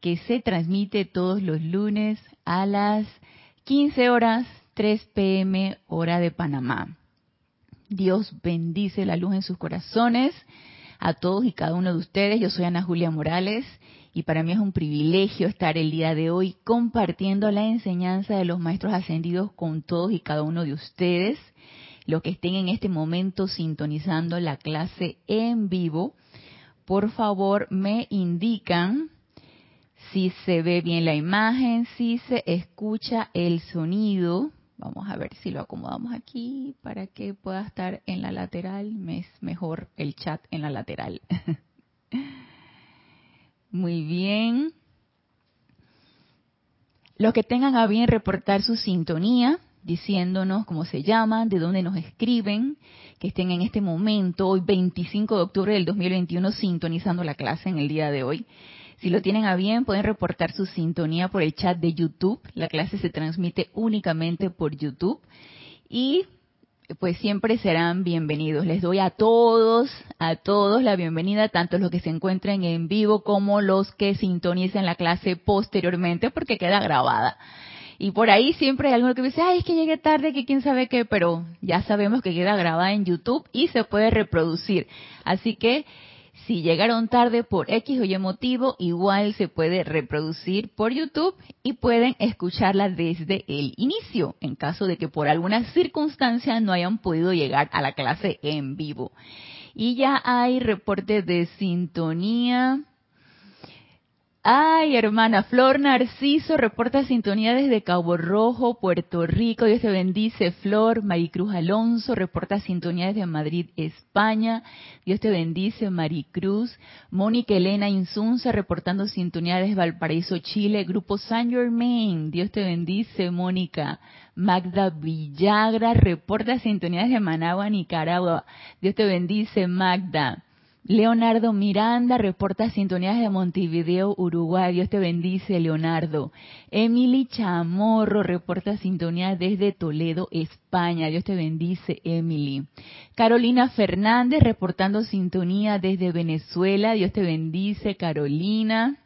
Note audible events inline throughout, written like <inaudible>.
que se transmite todos los lunes a las 15 horas 3 pm hora de Panamá. Dios bendice la luz en sus corazones a todos y cada uno de ustedes. Yo soy Ana Julia Morales y para mí es un privilegio estar el día de hoy compartiendo la enseñanza de los maestros ascendidos con todos y cada uno de ustedes, los que estén en este momento sintonizando la clase en vivo. Por favor, me indican si se ve bien la imagen, si se escucha el sonido. Vamos a ver si lo acomodamos aquí para que pueda estar en la lateral. Es mejor el chat en la lateral. <laughs> Muy bien. Los que tengan a bien reportar su sintonía, diciéndonos cómo se llaman, de dónde nos escriben, que estén en este momento, hoy 25 de octubre del 2021, sintonizando la clase en el día de hoy. Si lo tienen a bien, pueden reportar su sintonía por el chat de YouTube. La clase se transmite únicamente por YouTube. Y pues siempre serán bienvenidos. Les doy a todos, a todos la bienvenida, tanto los que se encuentren en vivo como los que sintonicen la clase posteriormente, porque queda grabada. Y por ahí siempre hay alguno que dice, ay, es que llegué tarde, que quién sabe qué, pero ya sabemos que queda grabada en YouTube y se puede reproducir. Así que si llegaron tarde por X o Y motivo, igual se puede reproducir por YouTube y pueden escucharla desde el inicio, en caso de que por alguna circunstancia no hayan podido llegar a la clase en vivo. Y ya hay reportes de sintonía Ay, hermana Flor Narciso reporta sintonía desde Cabo Rojo, Puerto Rico. Dios te bendice, Flor. Maricruz Alonso reporta sintonía desde Madrid, España. Dios te bendice, Maricruz. Mónica Elena Insunza reportando sintonía desde Valparaíso, Chile. Grupo San Germain. Dios te bendice, Mónica. Magda Villagra reporta sintonía desde Managua, Nicaragua. Dios te bendice, Magda. Leonardo Miranda reporta sintonías de Montevideo, Uruguay. Dios te bendice, Leonardo. Emily Chamorro reporta sintonías desde Toledo, España. Dios te bendice, Emily. Carolina Fernández reportando sintonía desde Venezuela. Dios te bendice, Carolina.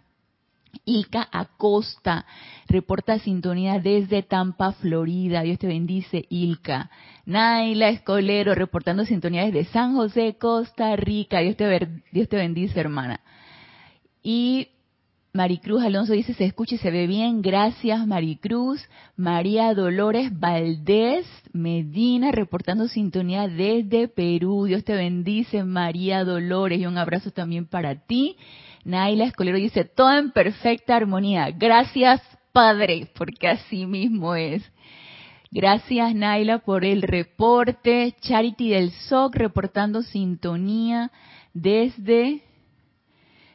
Ilka Acosta reporta sintonía desde Tampa, Florida. Dios te bendice, Ilka. Naila Escolero reportando sintonía desde San José, Costa Rica. Dios te, Dios te bendice, hermana. Y Maricruz Alonso dice, se escucha y se ve bien. Gracias, Maricruz. María Dolores Valdés Medina reportando sintonía desde Perú. Dios te bendice, María Dolores. Y un abrazo también para ti. Naila Escolero dice, todo en perfecta armonía. Gracias, Padre, porque así mismo es. Gracias, Naila, por el reporte. Charity del SOC reportando sintonía desde,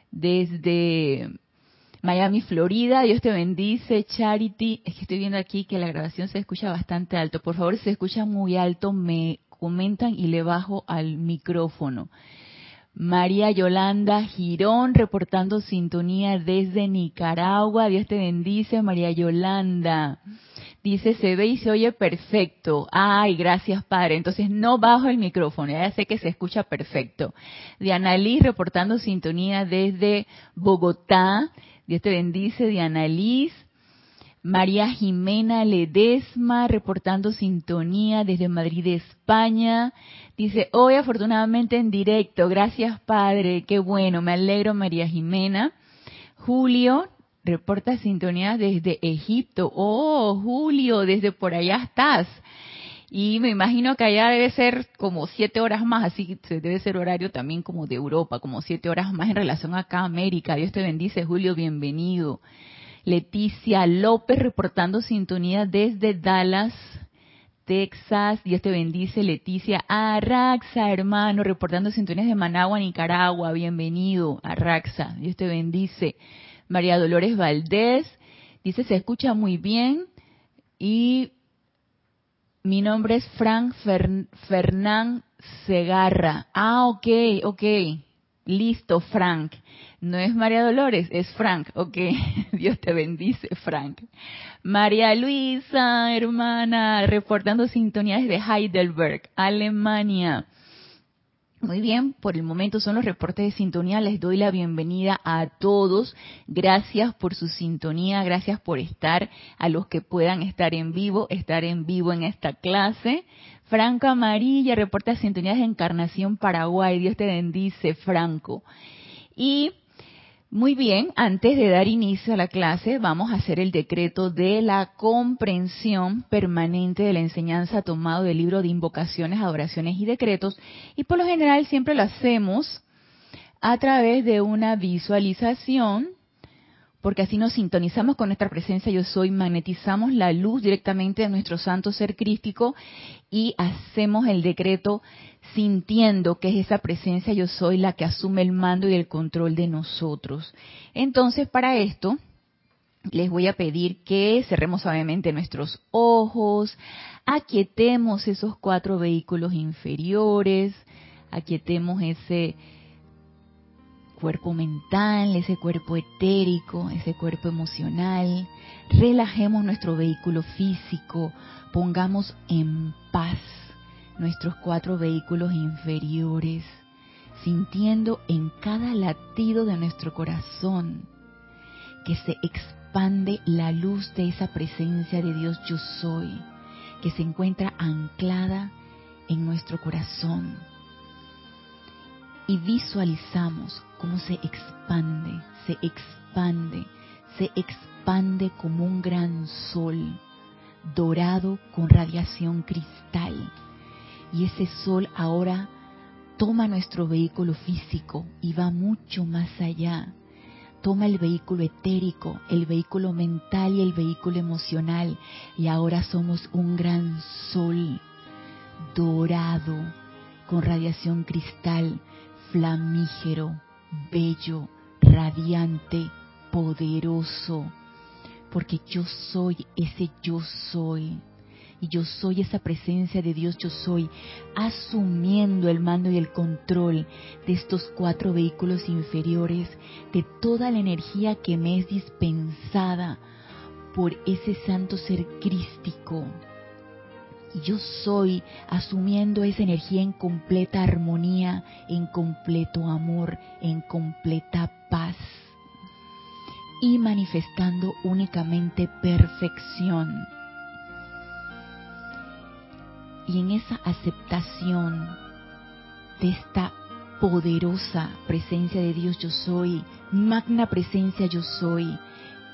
desde Miami, Florida. Dios te bendice, Charity. Es que estoy viendo aquí que la grabación se escucha bastante alto. Por favor, si se escucha muy alto, me comentan y le bajo al micrófono. María Yolanda Girón reportando sintonía desde Nicaragua. Dios te bendice, María Yolanda. Dice, se ve y se oye perfecto. Ay, gracias, Padre. Entonces no bajo el micrófono, ya sé que se escucha perfecto. Diana Liz reportando sintonía desde Bogotá. Dios te bendice, Diana Liz. María Jimena Ledesma reportando sintonía desde Madrid, España. Dice, hoy afortunadamente en directo, gracias Padre, qué bueno, me alegro María Jimena. Julio reporta sintonía desde Egipto. Oh, Julio, desde por allá estás. Y me imagino que allá debe ser como siete horas más, así debe ser horario también como de Europa, como siete horas más en relación acá a América. Dios te bendice, Julio, bienvenido. Leticia López reportando sintonía desde Dallas, Texas. Dios te bendice, Leticia. Arraxa, hermano, reportando sintonías de Managua, Nicaragua. Bienvenido, Arraxa. Dios te bendice. María Dolores Valdés dice, se escucha muy bien. Y mi nombre es Frank Fernán Segarra. Ah, ok, ok. Listo, Frank. No es María Dolores, es Frank. Ok, <laughs> Dios te bendice, Frank. María Luisa, hermana, reportando sintonías de Heidelberg, Alemania. Muy bien, por el momento son los reportes de sintonía. Les doy la bienvenida a todos. Gracias por su sintonía, gracias por estar, a los que puedan estar en vivo, estar en vivo en esta clase. Franco Amarilla, reporta de sintonía de Encarnación Paraguay. Dios te bendice, Franco. Y muy bien, antes de dar inicio a la clase, vamos a hacer el decreto de la comprensión permanente de la enseñanza tomado del libro de invocaciones, adoraciones y decretos. Y por lo general siempre lo hacemos a través de una visualización porque así nos sintonizamos con nuestra presencia yo soy, magnetizamos la luz directamente de nuestro santo ser crístico y hacemos el decreto sintiendo que es esa presencia yo soy la que asume el mando y el control de nosotros. Entonces, para esto, les voy a pedir que cerremos suavemente nuestros ojos, aquietemos esos cuatro vehículos inferiores, aquietemos ese cuerpo mental, ese cuerpo etérico, ese cuerpo emocional. Relajemos nuestro vehículo físico, pongamos en paz nuestros cuatro vehículos inferiores, sintiendo en cada latido de nuestro corazón que se expande la luz de esa presencia de Dios yo soy, que se encuentra anclada en nuestro corazón y visualizamos cómo se expande, se expande, se expande como un gran sol dorado con radiación cristal. Y ese sol ahora toma nuestro vehículo físico y va mucho más allá. Toma el vehículo etérico, el vehículo mental y el vehículo emocional. Y ahora somos un gran sol dorado con radiación cristal flamígero, bello, radiante, poderoso, porque yo soy ese yo soy. Y yo soy esa presencia de Dios, yo soy, asumiendo el mando y el control de estos cuatro vehículos inferiores, de toda la energía que me es dispensada por ese santo ser crístico, y yo soy asumiendo esa energía en completa armonía, en completo amor, en completa paz y manifestando únicamente perfección. Y en esa aceptación de esta poderosa presencia de Dios yo soy, magna presencia yo soy,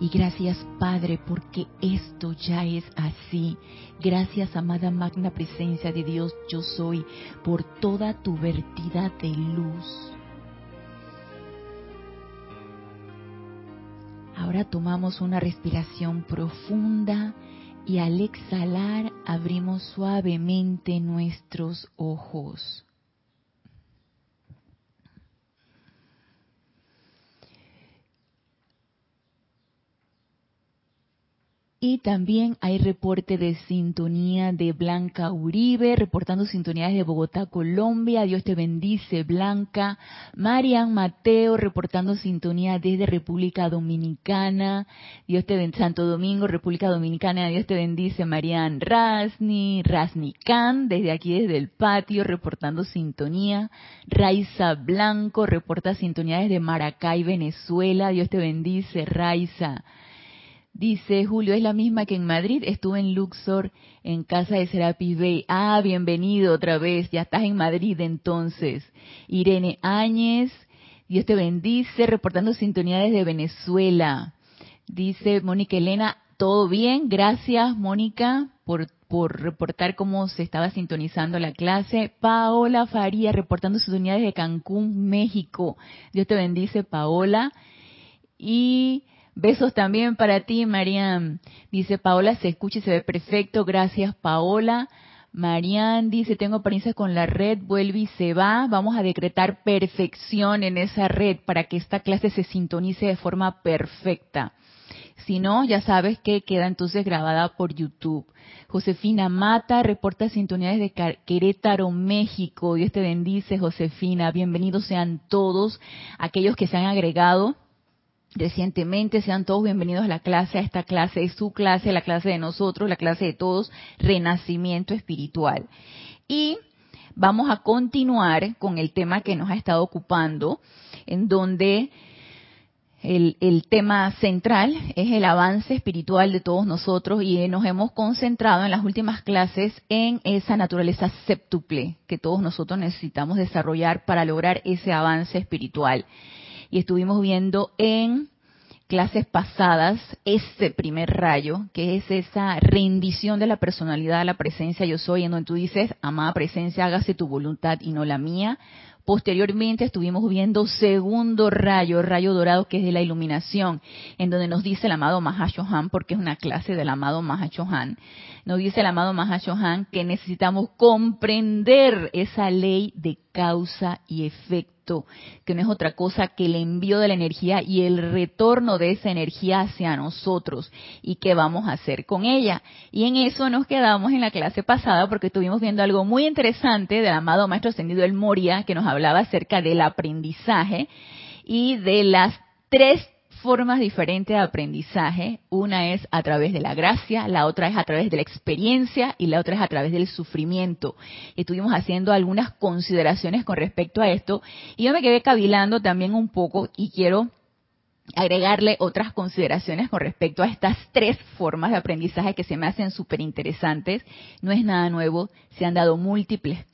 y gracias Padre porque esto ya es así. Gracias amada magna presencia de Dios yo soy por toda tu vertida de luz. Ahora tomamos una respiración profunda y al exhalar abrimos suavemente nuestros ojos. Y también hay reporte de sintonía de Blanca Uribe, reportando sintonía de Bogotá, Colombia. Dios te bendice, Blanca. Marian Mateo, reportando sintonía desde República Dominicana. Dios te bendice, Santo Domingo, República Dominicana. Dios te bendice, Marian Rasni. Rasni Khan, desde aquí, desde el patio, reportando sintonía. Raiza Blanco, reporta sintonía desde Maracay, Venezuela. Dios te bendice, Raiza. Dice Julio, es la misma que en Madrid. Estuve en Luxor, en casa de Serapis Bay. Ah, bienvenido otra vez. Ya estás en Madrid entonces. Irene Áñez Dios te bendice, reportando sintonía desde Venezuela. Dice Mónica Elena, todo bien, gracias Mónica por, por reportar cómo se estaba sintonizando la clase. Paola Faría, reportando sintonía desde Cancún, México. Dios te bendice, Paola. Y besos también para ti, Mariam. Dice Paola, se escucha y se ve perfecto. Gracias, Paola. Marian dice, tengo apariencia con la red, vuelve y se va. Vamos a decretar perfección en esa red para que esta clase se sintonice de forma perfecta. Si no, ya sabes que queda entonces grabada por YouTube. Josefina Mata reporta sintonía desde Querétaro, México. Dios te bendice, Josefina. Bienvenidos sean todos aquellos que se han agregado recientemente. Sean todos bienvenidos a la clase, a esta clase, es su clase, la clase de nosotros, la clase de todos, renacimiento espiritual. Y vamos a continuar con el tema que nos ha estado ocupando, en donde el, el, tema central es el avance espiritual de todos nosotros y nos hemos concentrado en las últimas clases en esa naturaleza séptuple que todos nosotros necesitamos desarrollar para lograr ese avance espiritual y estuvimos viendo en clases pasadas ese primer rayo, que es esa rendición de la personalidad a la presencia yo soy, en donde tú dices, amada presencia, hágase tu voluntad y no la mía. Posteriormente estuvimos viendo segundo rayo, rayo dorado, que es de la iluminación, en donde nos dice el amado Mahashohan, porque es una clase del amado Mahashohan, nos dice el amado Mahashohan que necesitamos comprender esa ley de causa y efecto que no es otra cosa que el envío de la energía y el retorno de esa energía hacia nosotros y qué vamos a hacer con ella. Y en eso nos quedamos en la clase pasada porque estuvimos viendo algo muy interesante del amado Maestro Ascendido El Moria que nos hablaba acerca del aprendizaje y de las tres formas diferentes de aprendizaje. Una es a través de la gracia, la otra es a través de la experiencia y la otra es a través del sufrimiento. Estuvimos haciendo algunas consideraciones con respecto a esto y yo me quedé cavilando también un poco y quiero agregarle otras consideraciones con respecto a estas tres formas de aprendizaje que se me hacen súper interesantes. No es nada nuevo, se han dado múltiples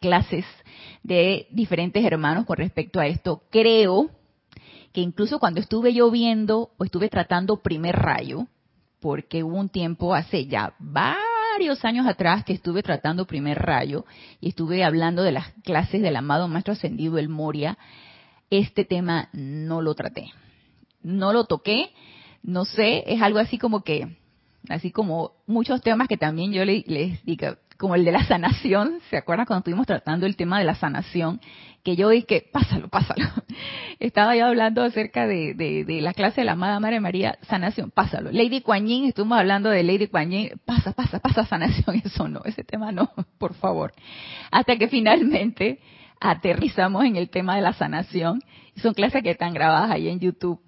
clases de diferentes hermanos con respecto a esto. Creo incluso cuando estuve yo viendo o estuve tratando primer rayo, porque hubo un tiempo hace ya varios años atrás que estuve tratando primer rayo y estuve hablando de las clases del amado Maestro Ascendido El Moria, este tema no lo traté. No lo toqué, no sé, es algo así como que, así como muchos temas que también yo les, les digo, como el de la sanación, ¿se acuerdan cuando estuvimos tratando el tema de la sanación? Que yo dije, pásalo, pásalo. <laughs> Estaba yo hablando acerca de, de, la clase de la amada María, sanación, pásalo. Lady Kuan Yin, estuvimos hablando de Lady Kuan Yin, pasa, pasa, pasa sanación, <laughs> eso no, ese tema no, <laughs> por favor. Hasta que finalmente aterrizamos en el tema de la sanación. Son clases que están grabadas ahí en YouTube.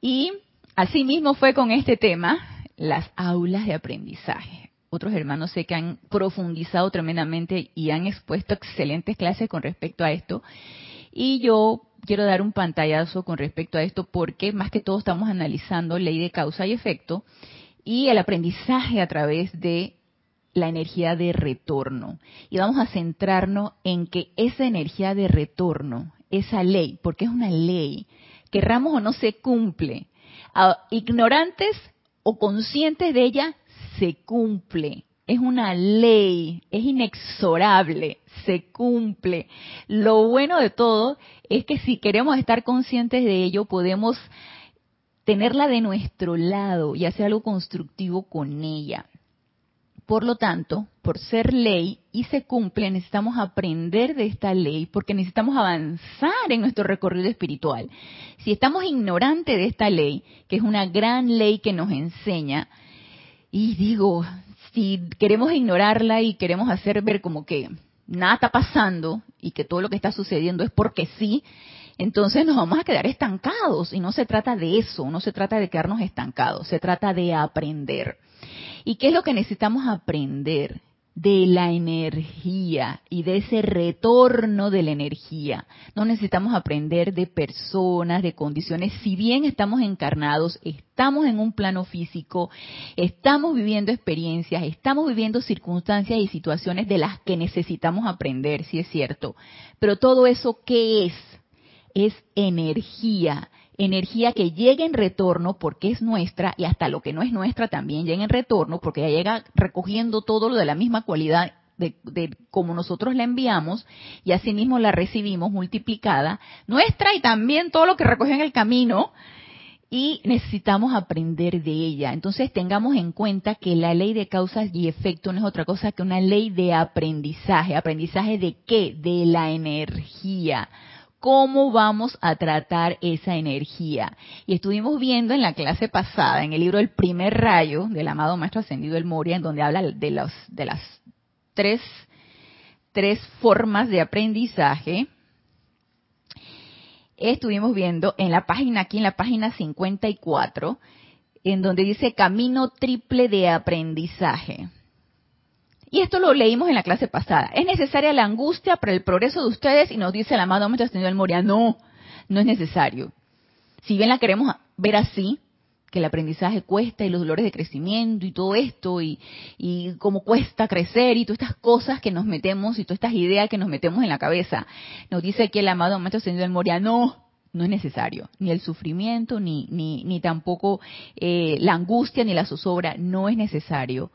Y así mismo fue con este tema, las aulas de aprendizaje otros hermanos sé que han profundizado tremendamente y han expuesto excelentes clases con respecto a esto. Y yo quiero dar un pantallazo con respecto a esto porque más que todo estamos analizando ley de causa y efecto y el aprendizaje a través de la energía de retorno. Y vamos a centrarnos en que esa energía de retorno, esa ley, porque es una ley, querramos o no se cumple, ignorantes o conscientes de ella, se cumple. Es una ley, es inexorable, se cumple. Lo bueno de todo es que si queremos estar conscientes de ello, podemos tenerla de nuestro lado y hacer algo constructivo con ella. Por lo tanto, por ser ley y se cumple, necesitamos aprender de esta ley porque necesitamos avanzar en nuestro recorrido espiritual. Si estamos ignorantes de esta ley, que es una gran ley que nos enseña, y digo, si queremos ignorarla y queremos hacer ver como que nada está pasando y que todo lo que está sucediendo es porque sí, entonces nos vamos a quedar estancados. Y no se trata de eso, no se trata de quedarnos estancados, se trata de aprender. ¿Y qué es lo que necesitamos aprender? De la energía y de ese retorno de la energía. No necesitamos aprender de personas, de condiciones. Si bien estamos encarnados, estamos en un plano físico, estamos viviendo experiencias, estamos viviendo circunstancias y situaciones de las que necesitamos aprender, si es cierto. Pero todo eso, ¿qué es? es energía, energía que llega en retorno porque es nuestra y hasta lo que no es nuestra también llega en retorno porque ya llega recogiendo todo lo de la misma cualidad de, de como nosotros la enviamos y asimismo la recibimos multiplicada, nuestra y también todo lo que recogió en el camino y necesitamos aprender de ella. Entonces tengamos en cuenta que la ley de causas y efectos no es otra cosa que una ley de aprendizaje. ¿Aprendizaje de qué? De la energía. ¿Cómo vamos a tratar esa energía? Y estuvimos viendo en la clase pasada, en el libro El primer rayo del amado Maestro Ascendido El Moria, en donde habla de, de las tres, tres formas de aprendizaje estuvimos viendo en la página, aquí en la página 54, en donde dice camino triple de aprendizaje. Y esto lo leímos en la clase pasada. Es necesaria la angustia para el progreso de ustedes y nos dice el amado Maestro Ascendido del Moria, no, no es necesario. Si bien la queremos ver así, que el aprendizaje cuesta y los dolores de crecimiento y todo esto y, y cómo cuesta crecer y todas estas cosas que nos metemos y todas estas ideas que nos metemos en la cabeza. Nos dice aquí el amado Maestro Ascendido del Moria, no, no es necesario, ni el sufrimiento, ni, ni, ni tampoco eh, la angustia, ni la zozobra, no es necesario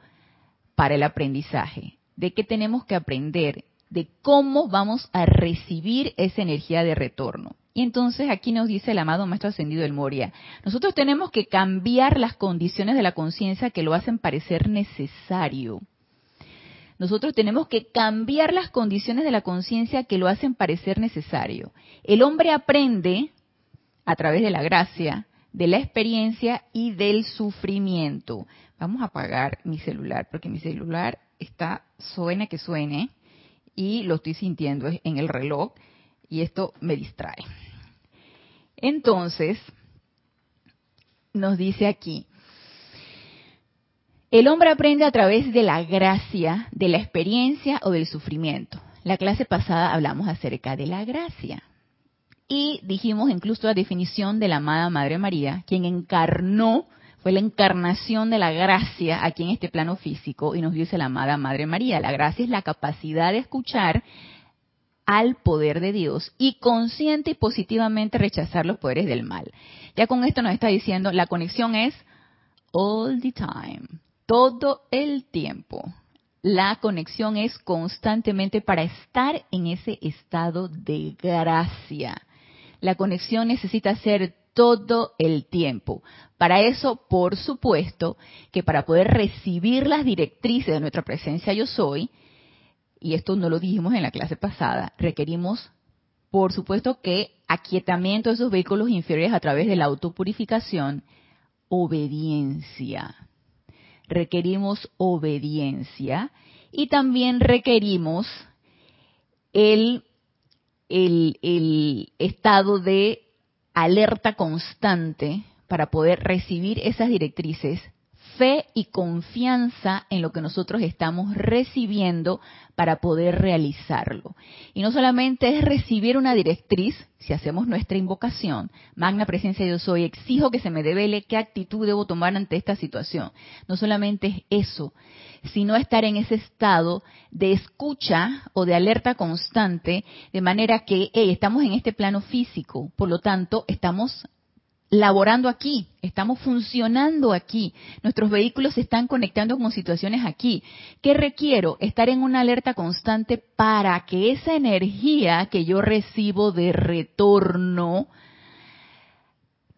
para el aprendizaje. ¿De qué tenemos que aprender? De cómo vamos a recibir esa energía de retorno. Y entonces aquí nos dice el amado Maestro Ascendido del Moria, nosotros tenemos que cambiar las condiciones de la conciencia que lo hacen parecer necesario. Nosotros tenemos que cambiar las condiciones de la conciencia que lo hacen parecer necesario. El hombre aprende a través de la gracia, de la experiencia y del sufrimiento. Vamos a apagar mi celular porque mi celular está suene que suene y lo estoy sintiendo en el reloj y esto me distrae. Entonces, nos dice aquí, el hombre aprende a través de la gracia, de la experiencia o del sufrimiento. La clase pasada hablamos acerca de la gracia. Y dijimos incluso la definición de la amada Madre María, quien encarnó, fue la encarnación de la gracia aquí en este plano físico, y nos dice la amada Madre María, la gracia es la capacidad de escuchar al poder de Dios y consciente y positivamente rechazar los poderes del mal. Ya con esto nos está diciendo, la conexión es all the time, todo el tiempo. La conexión es constantemente para estar en ese estado de gracia. La conexión necesita ser todo el tiempo. Para eso, por supuesto, que para poder recibir las directrices de nuestra presencia yo soy, y esto no lo dijimos en la clase pasada, requerimos, por supuesto, que aquietamiento de esos vehículos inferiores a través de la autopurificación, obediencia. Requerimos obediencia y también requerimos el, el, el estado de alerta constante para poder recibir esas directrices fe y confianza en lo que nosotros estamos recibiendo para poder realizarlo. Y no solamente es recibir una directriz, si hacemos nuestra invocación, Magna Presencia Yo Soy, exijo que se me devele qué actitud debo tomar ante esta situación. No solamente es eso, sino estar en ese estado de escucha o de alerta constante, de manera que estamos en este plano físico, por lo tanto estamos laborando aquí, estamos funcionando aquí, nuestros vehículos se están conectando con situaciones aquí. ¿Qué requiero? Estar en una alerta constante para que esa energía que yo recibo de retorno,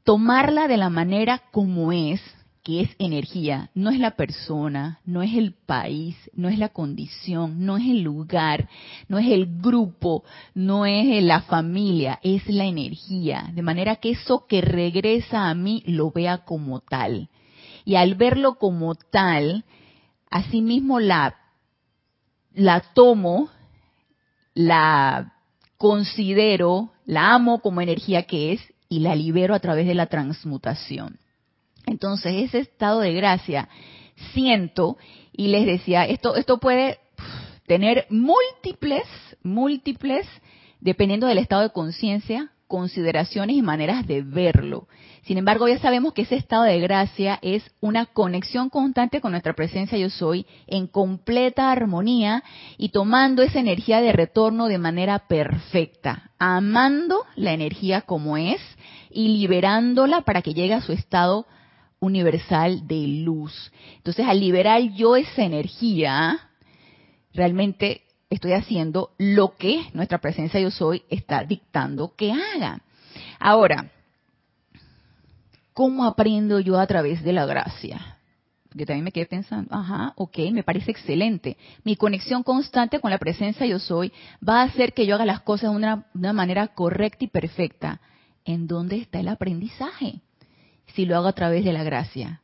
tomarla de la manera como es, que es energía, no es la persona, no es el país, no es la condición, no es el lugar, no es el grupo, no es la familia, es la energía. De manera que eso que regresa a mí lo vea como tal. Y al verlo como tal, asimismo la, la tomo, la considero, la amo como energía que es y la libero a través de la transmutación. Entonces, ese estado de gracia, siento, y les decía, esto, esto puede tener múltiples, múltiples, dependiendo del estado de conciencia consideraciones y maneras de verlo. Sin embargo, ya sabemos que ese estado de gracia es una conexión constante con nuestra presencia yo soy en completa armonía y tomando esa energía de retorno de manera perfecta, amando la energía como es y liberándola para que llegue a su estado universal de luz. Entonces, al liberar yo esa energía, realmente estoy haciendo lo que nuestra presencia yo soy está dictando que haga. Ahora, ¿cómo aprendo yo a través de la gracia? Porque también me quedé pensando, ajá, ok, me parece excelente. Mi conexión constante con la presencia yo soy va a hacer que yo haga las cosas de una, de una manera correcta y perfecta. ¿En dónde está el aprendizaje? Si lo hago a través de la gracia.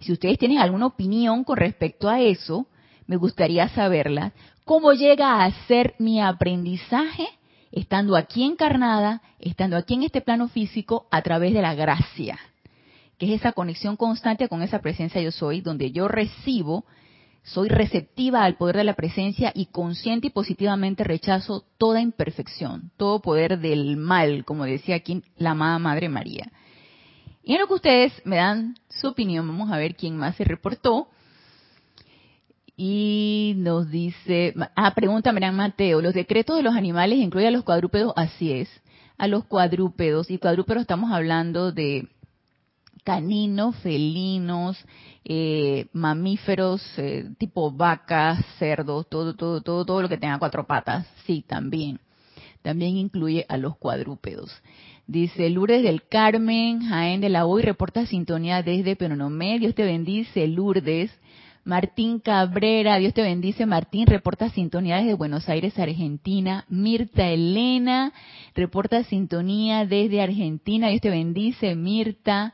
Si ustedes tienen alguna opinión con respecto a eso, me gustaría saberla. ¿Cómo llega a ser mi aprendizaje estando aquí encarnada, estando aquí en este plano físico a través de la gracia? Que es esa conexión constante con esa presencia yo soy, donde yo recibo, soy receptiva al poder de la presencia y consciente y positivamente rechazo toda imperfección, todo poder del mal, como decía aquí la amada Madre María. Y en lo que ustedes me dan su opinión, vamos a ver quién más se reportó. Y nos dice, ah, pregunta Marian Mateo, ¿los decretos de los animales incluyen a los cuadrúpedos? Así es, a los cuadrúpedos. Y cuadrúpedos estamos hablando de caninos, felinos, eh, mamíferos, eh, tipo vacas, cerdos, todo, todo, todo, todo lo que tenga cuatro patas. Sí, también. También incluye a los cuadrúpedos. Dice Lourdes del Carmen, Jaén de la Hoy, reporta sintonía desde Penonomé. Dios te bendice, Lourdes. Martín Cabrera, Dios te bendice, Martín, reporta sintonía desde Buenos Aires, Argentina. Mirta Elena, reporta sintonía desde Argentina, Dios te bendice, Mirta.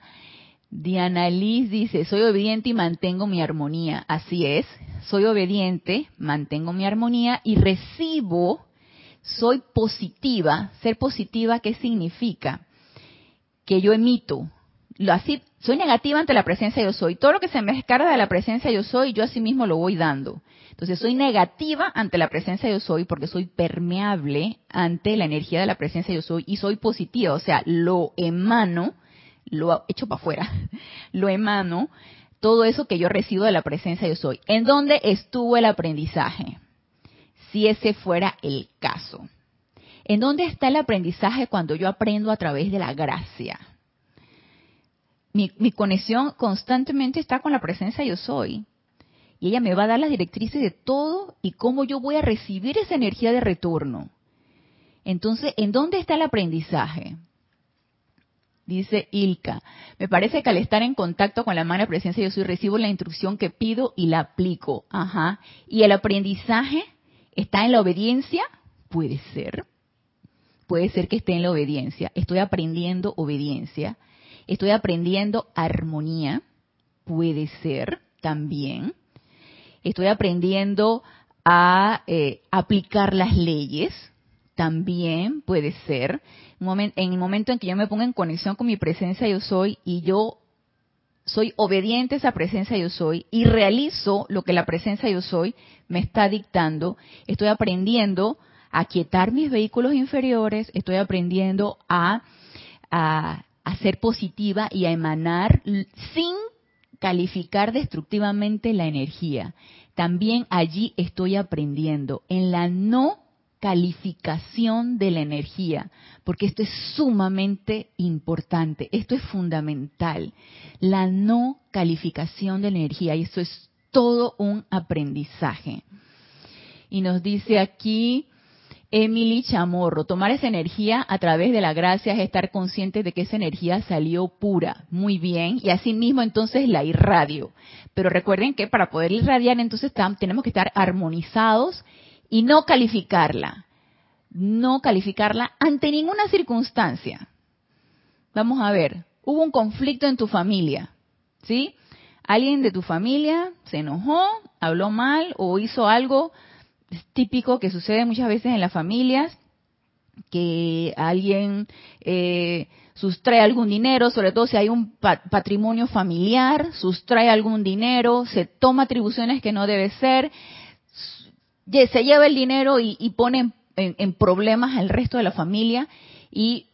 Diana Liz dice, soy obediente y mantengo mi armonía. Así es, soy obediente, mantengo mi armonía y recibo soy positiva, ser positiva, ¿qué significa? Que yo emito, así, soy negativa ante la presencia yo soy. Todo lo que se me descarga de la presencia yo soy, yo así mismo lo voy dando. Entonces soy negativa ante la presencia yo soy porque soy permeable ante la energía de la presencia yo soy y soy positiva, o sea, lo emano, lo echo para afuera, <laughs> lo emano, todo eso que yo recibo de la presencia yo soy. ¿En dónde estuvo el aprendizaje? Si ese fuera el caso. ¿En dónde está el aprendizaje cuando yo aprendo a través de la gracia? Mi, conexión constantemente está con la presencia yo soy. Y ella me va a dar las directrices de todo y cómo yo voy a recibir esa energía de retorno. Entonces, ¿en dónde está el aprendizaje? Dice Ilka, me parece que al estar en contacto con la mano presencia yo soy, recibo la instrucción que pido y la aplico. Ajá. Y el aprendizaje ¿Está en la obediencia? Puede ser. Puede ser que esté en la obediencia. Estoy aprendiendo obediencia. Estoy aprendiendo armonía. Puede ser también. Estoy aprendiendo a eh, aplicar las leyes. También puede ser. En el momento en que yo me pongo en conexión con mi presencia yo soy y yo soy obediente a esa presencia yo soy y realizo lo que la presencia yo soy me está dictando, estoy aprendiendo a quietar mis vehículos inferiores, estoy aprendiendo a, a, a ser positiva y a emanar sin calificar destructivamente la energía. También allí estoy aprendiendo en la no calificación de la energía, porque esto es sumamente importante, esto es fundamental, la no calificación de la energía, y esto es todo un aprendizaje. Y nos dice aquí Emily Chamorro, tomar esa energía a través de la gracia es estar consciente de que esa energía salió pura, muy bien, y así mismo entonces la irradio. Pero recuerden que para poder irradiar entonces tenemos que estar armonizados y no calificarla, no calificarla ante ninguna circunstancia. Vamos a ver, hubo un conflicto en tu familia, ¿sí? Alguien de tu familia se enojó, habló mal o hizo algo típico que sucede muchas veces en las familias, que alguien eh, sustrae algún dinero, sobre todo si hay un patrimonio familiar, sustrae algún dinero, se toma atribuciones que no debe ser, se lleva el dinero y, pone en, problemas al resto de la familia y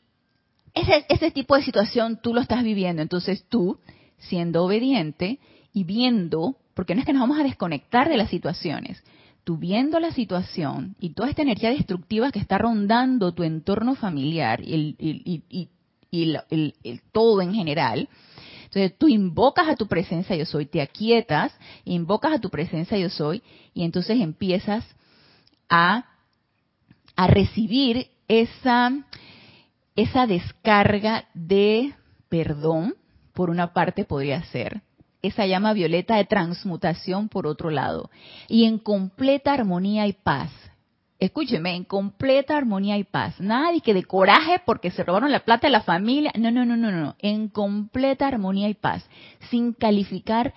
ese, ese tipo de situación tú lo estás viviendo. Entonces tú, siendo obediente y viendo, porque no es que nos vamos a desconectar de las situaciones, tú viendo la situación y toda esta energía destructiva que está rondando tu entorno familiar y, y, el, todo en general, entonces tú invocas a tu presencia yo soy, te aquietas, invocas a tu presencia yo soy y entonces empiezas a, a recibir esa, esa descarga de perdón, por una parte podría ser, esa llama violeta de transmutación por otro lado, y en completa armonía y paz. Escúcheme, en completa armonía y paz. Nada de que de coraje porque se robaron la plata de la familia. No, no, no, no, no. En completa armonía y paz. Sin calificar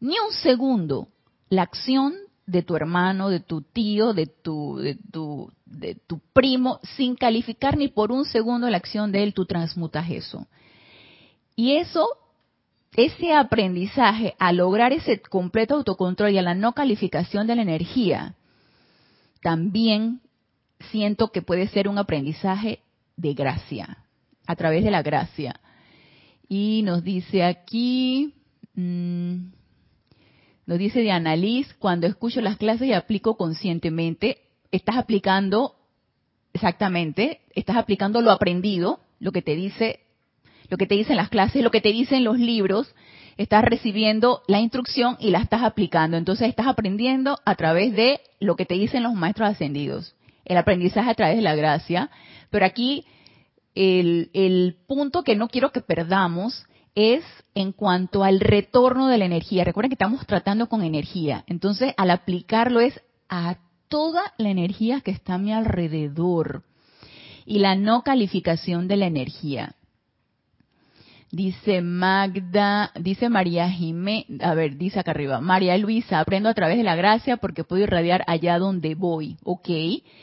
ni un segundo la acción de tu hermano, de tu tío, de tu, de tu, de tu primo, sin calificar ni por un segundo la acción de él, tú transmutas eso. Y eso, ese aprendizaje, a lograr ese completo autocontrol y a la no calificación de la energía, también siento que puede ser un aprendizaje de gracia, a través de la gracia. Y nos dice aquí, mmm, nos dice de Annalise, cuando escucho las clases y aplico conscientemente, estás aplicando exactamente, estás aplicando lo aprendido, lo que te dice, lo que te dicen las clases, lo que te dicen los libros, estás recibiendo la instrucción y la estás aplicando. Entonces estás aprendiendo a través de lo que te dicen los maestros ascendidos. El aprendizaje a través de la gracia. Pero aquí el, el punto que no quiero que perdamos es en cuanto al retorno de la energía. Recuerden que estamos tratando con energía. Entonces, al aplicarlo es a toda la energía que está a mi alrededor. Y la no calificación de la energía. Dice Magda, dice María Jiménez, a ver, dice acá arriba, María Luisa, aprendo a través de la gracia porque puedo irradiar allá donde voy, ¿ok?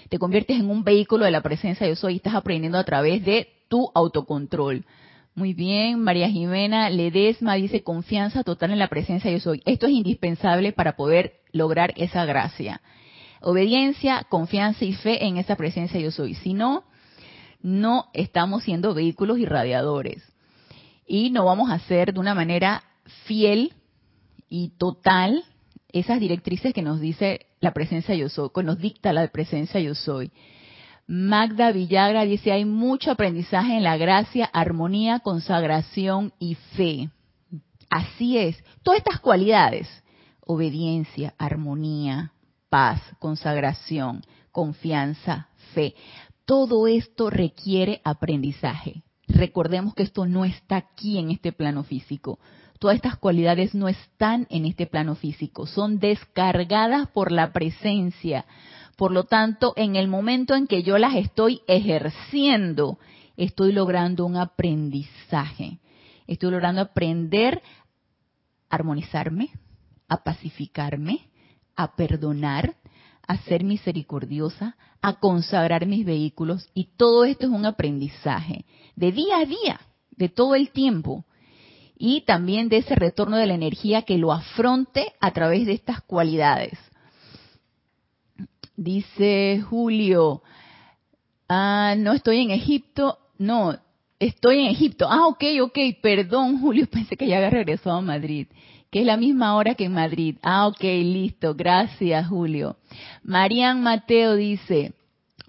Te conviertes en un vehículo de la presencia de yo soy y estás aprendiendo a través de tu autocontrol. Muy bien, María Jimena Ledesma dice confianza total en la presencia yo soy. Esto es indispensable para poder lograr esa gracia. Obediencia, confianza y fe en esa presencia yo soy. Si no, no estamos siendo vehículos irradiadores. Y no vamos a hacer de una manera fiel y total esas directrices que nos dice la presencia yo soy, que nos dicta la presencia yo soy. Magda Villagra dice, hay mucho aprendizaje en la gracia, armonía, consagración y fe. Así es. Todas estas cualidades, obediencia, armonía, paz, consagración, confianza, fe, todo esto requiere aprendizaje. Recordemos que esto no está aquí en este plano físico. Todas estas cualidades no están en este plano físico, son descargadas por la presencia por lo tanto, en el momento en que yo las estoy ejerciendo, estoy logrando un aprendizaje. Estoy logrando aprender a armonizarme, a pacificarme, a perdonar, a ser misericordiosa, a consagrar mis vehículos. Y todo esto es un aprendizaje de día a día, de todo el tiempo. Y también de ese retorno de la energía que lo afronte a través de estas cualidades. Dice Julio, ah, no estoy en Egipto, no, estoy en Egipto. Ah, ok, ok, perdón Julio, <laughs> pensé que ya había regresado a Madrid, que es la misma hora que en Madrid. Ah, ok, listo, gracias Julio. Marian Mateo dice,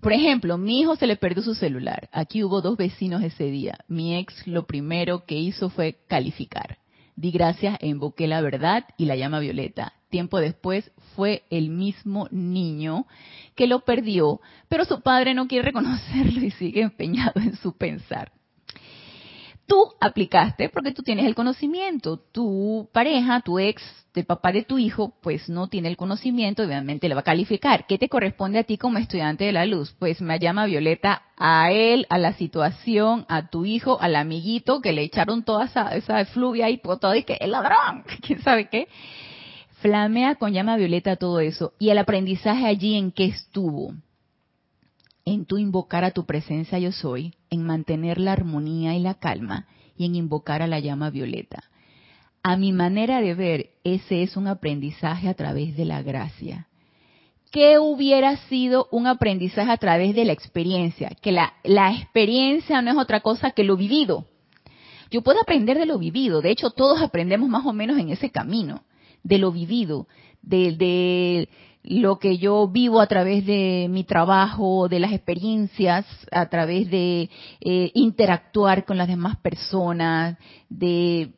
por ejemplo, mi hijo se le perdió su celular. Aquí hubo dos vecinos ese día. Mi ex lo primero que hizo fue calificar. Di gracias e invoqué la verdad y la llama violeta tiempo después fue el mismo niño que lo perdió, pero su padre no quiere reconocerlo y sigue empeñado en su pensar. Tú aplicaste porque tú tienes el conocimiento. Tu pareja, tu ex, el papá de tu hijo, pues no tiene el conocimiento, obviamente le va a calificar. ¿Qué te corresponde a ti como estudiante de la luz? Pues me llama Violeta a él, a la situación, a tu hijo, al amiguito que le echaron toda esa, esa fluvia y todo y que el ladrón, <laughs> quién sabe qué Flamea con llama violeta todo eso. Y el aprendizaje allí en qué estuvo. En tu invocar a tu presencia yo soy, en mantener la armonía y la calma y en invocar a la llama violeta. A mi manera de ver, ese es un aprendizaje a través de la gracia. ¿qué hubiera sido un aprendizaje a través de la experiencia? Que la, la experiencia no es otra cosa que lo vivido. Yo puedo aprender de lo vivido, de hecho todos aprendemos más o menos en ese camino, de lo vivido, de, de lo que yo vivo a través de mi trabajo, de las experiencias, a través de eh, interactuar con las demás personas, de,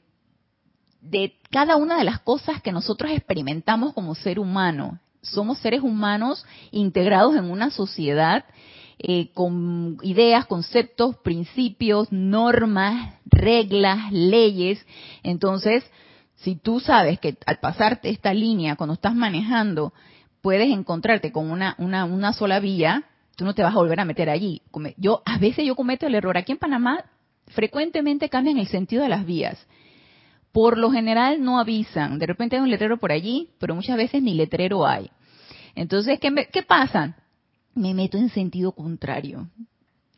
cada una de las cosas que nosotros experimentamos como ser humano. Somos seres humanos integrados en una sociedad eh, con ideas, conceptos, principios, normas, reglas, leyes. Entonces, si tú sabes que al pasarte esta línea, cuando estás manejando, puedes encontrarte con una, una, una sola vía, tú no te vas a volver a meter allí. Yo, a veces yo cometo el error. Aquí en Panamá, frecuentemente cambian el sentido de las vías. Por lo general no avisan. De repente hay un letrero por allí, pero muchas veces ni letrero hay. Entonces, ¿qué, qué pasa? me meto en sentido contrario.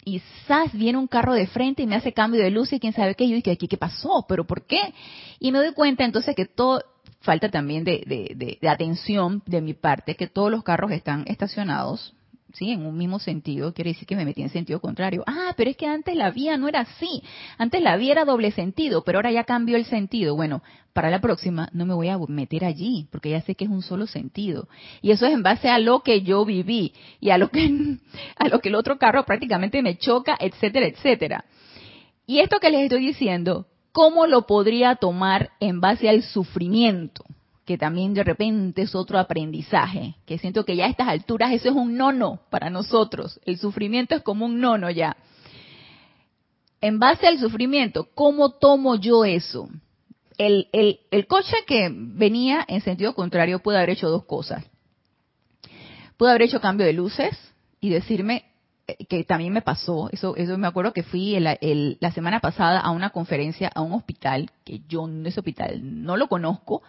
Y ¡zas! viene un carro de frente y me hace cambio de luz y quién sabe qué. Yo dije, ¿aquí qué pasó? ¿Pero por qué? Y me doy cuenta entonces que todo, falta también de, atención de mi parte, que todos los carros están estacionados ¿sí? En un mismo sentido, quiere decir que me metí en sentido contrario. Ah, pero es que antes la vía no era así. Antes la vía era doble sentido, pero ahora ya cambió el sentido. Bueno, para la próxima no me voy a meter allí, porque ya sé que es un solo sentido. Y eso es en base a lo que yo viví y a lo que, <laughs> a lo que el otro carro prácticamente me choca, etcétera, etcétera. Y esto que les estoy diciendo, ¿cómo lo podría tomar en base al sufrimiento? que también de repente es otro aprendizaje, que siento que ya a estas alturas eso es un nono para nosotros, el sufrimiento es como un nono ya. En base al sufrimiento, ¿cómo tomo yo eso? El, coche que venía en sentido contrario puede haber hecho dos cosas. Puede haber hecho cambio de luces y decirme que también me pasó, eso, eso me acuerdo que fui la semana pasada a una conferencia a un hospital, que yo ese hospital no lo conozco,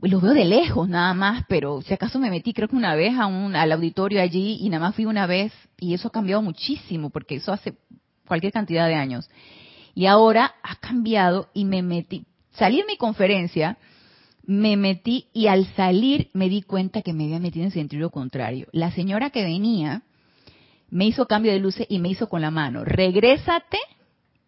lo veo de lejos nada más, pero si acaso me metí creo que una vez a un, al auditorio allí y nada más fui una vez y eso ha cambiado muchísimo porque eso hace cualquier cantidad de años. Y ahora ha cambiado y me metí, salí en mi conferencia, me metí y al salir me di cuenta que me había metido en sentido contrario. La señora que venía me hizo cambio de luces y me hizo con la mano, regrésate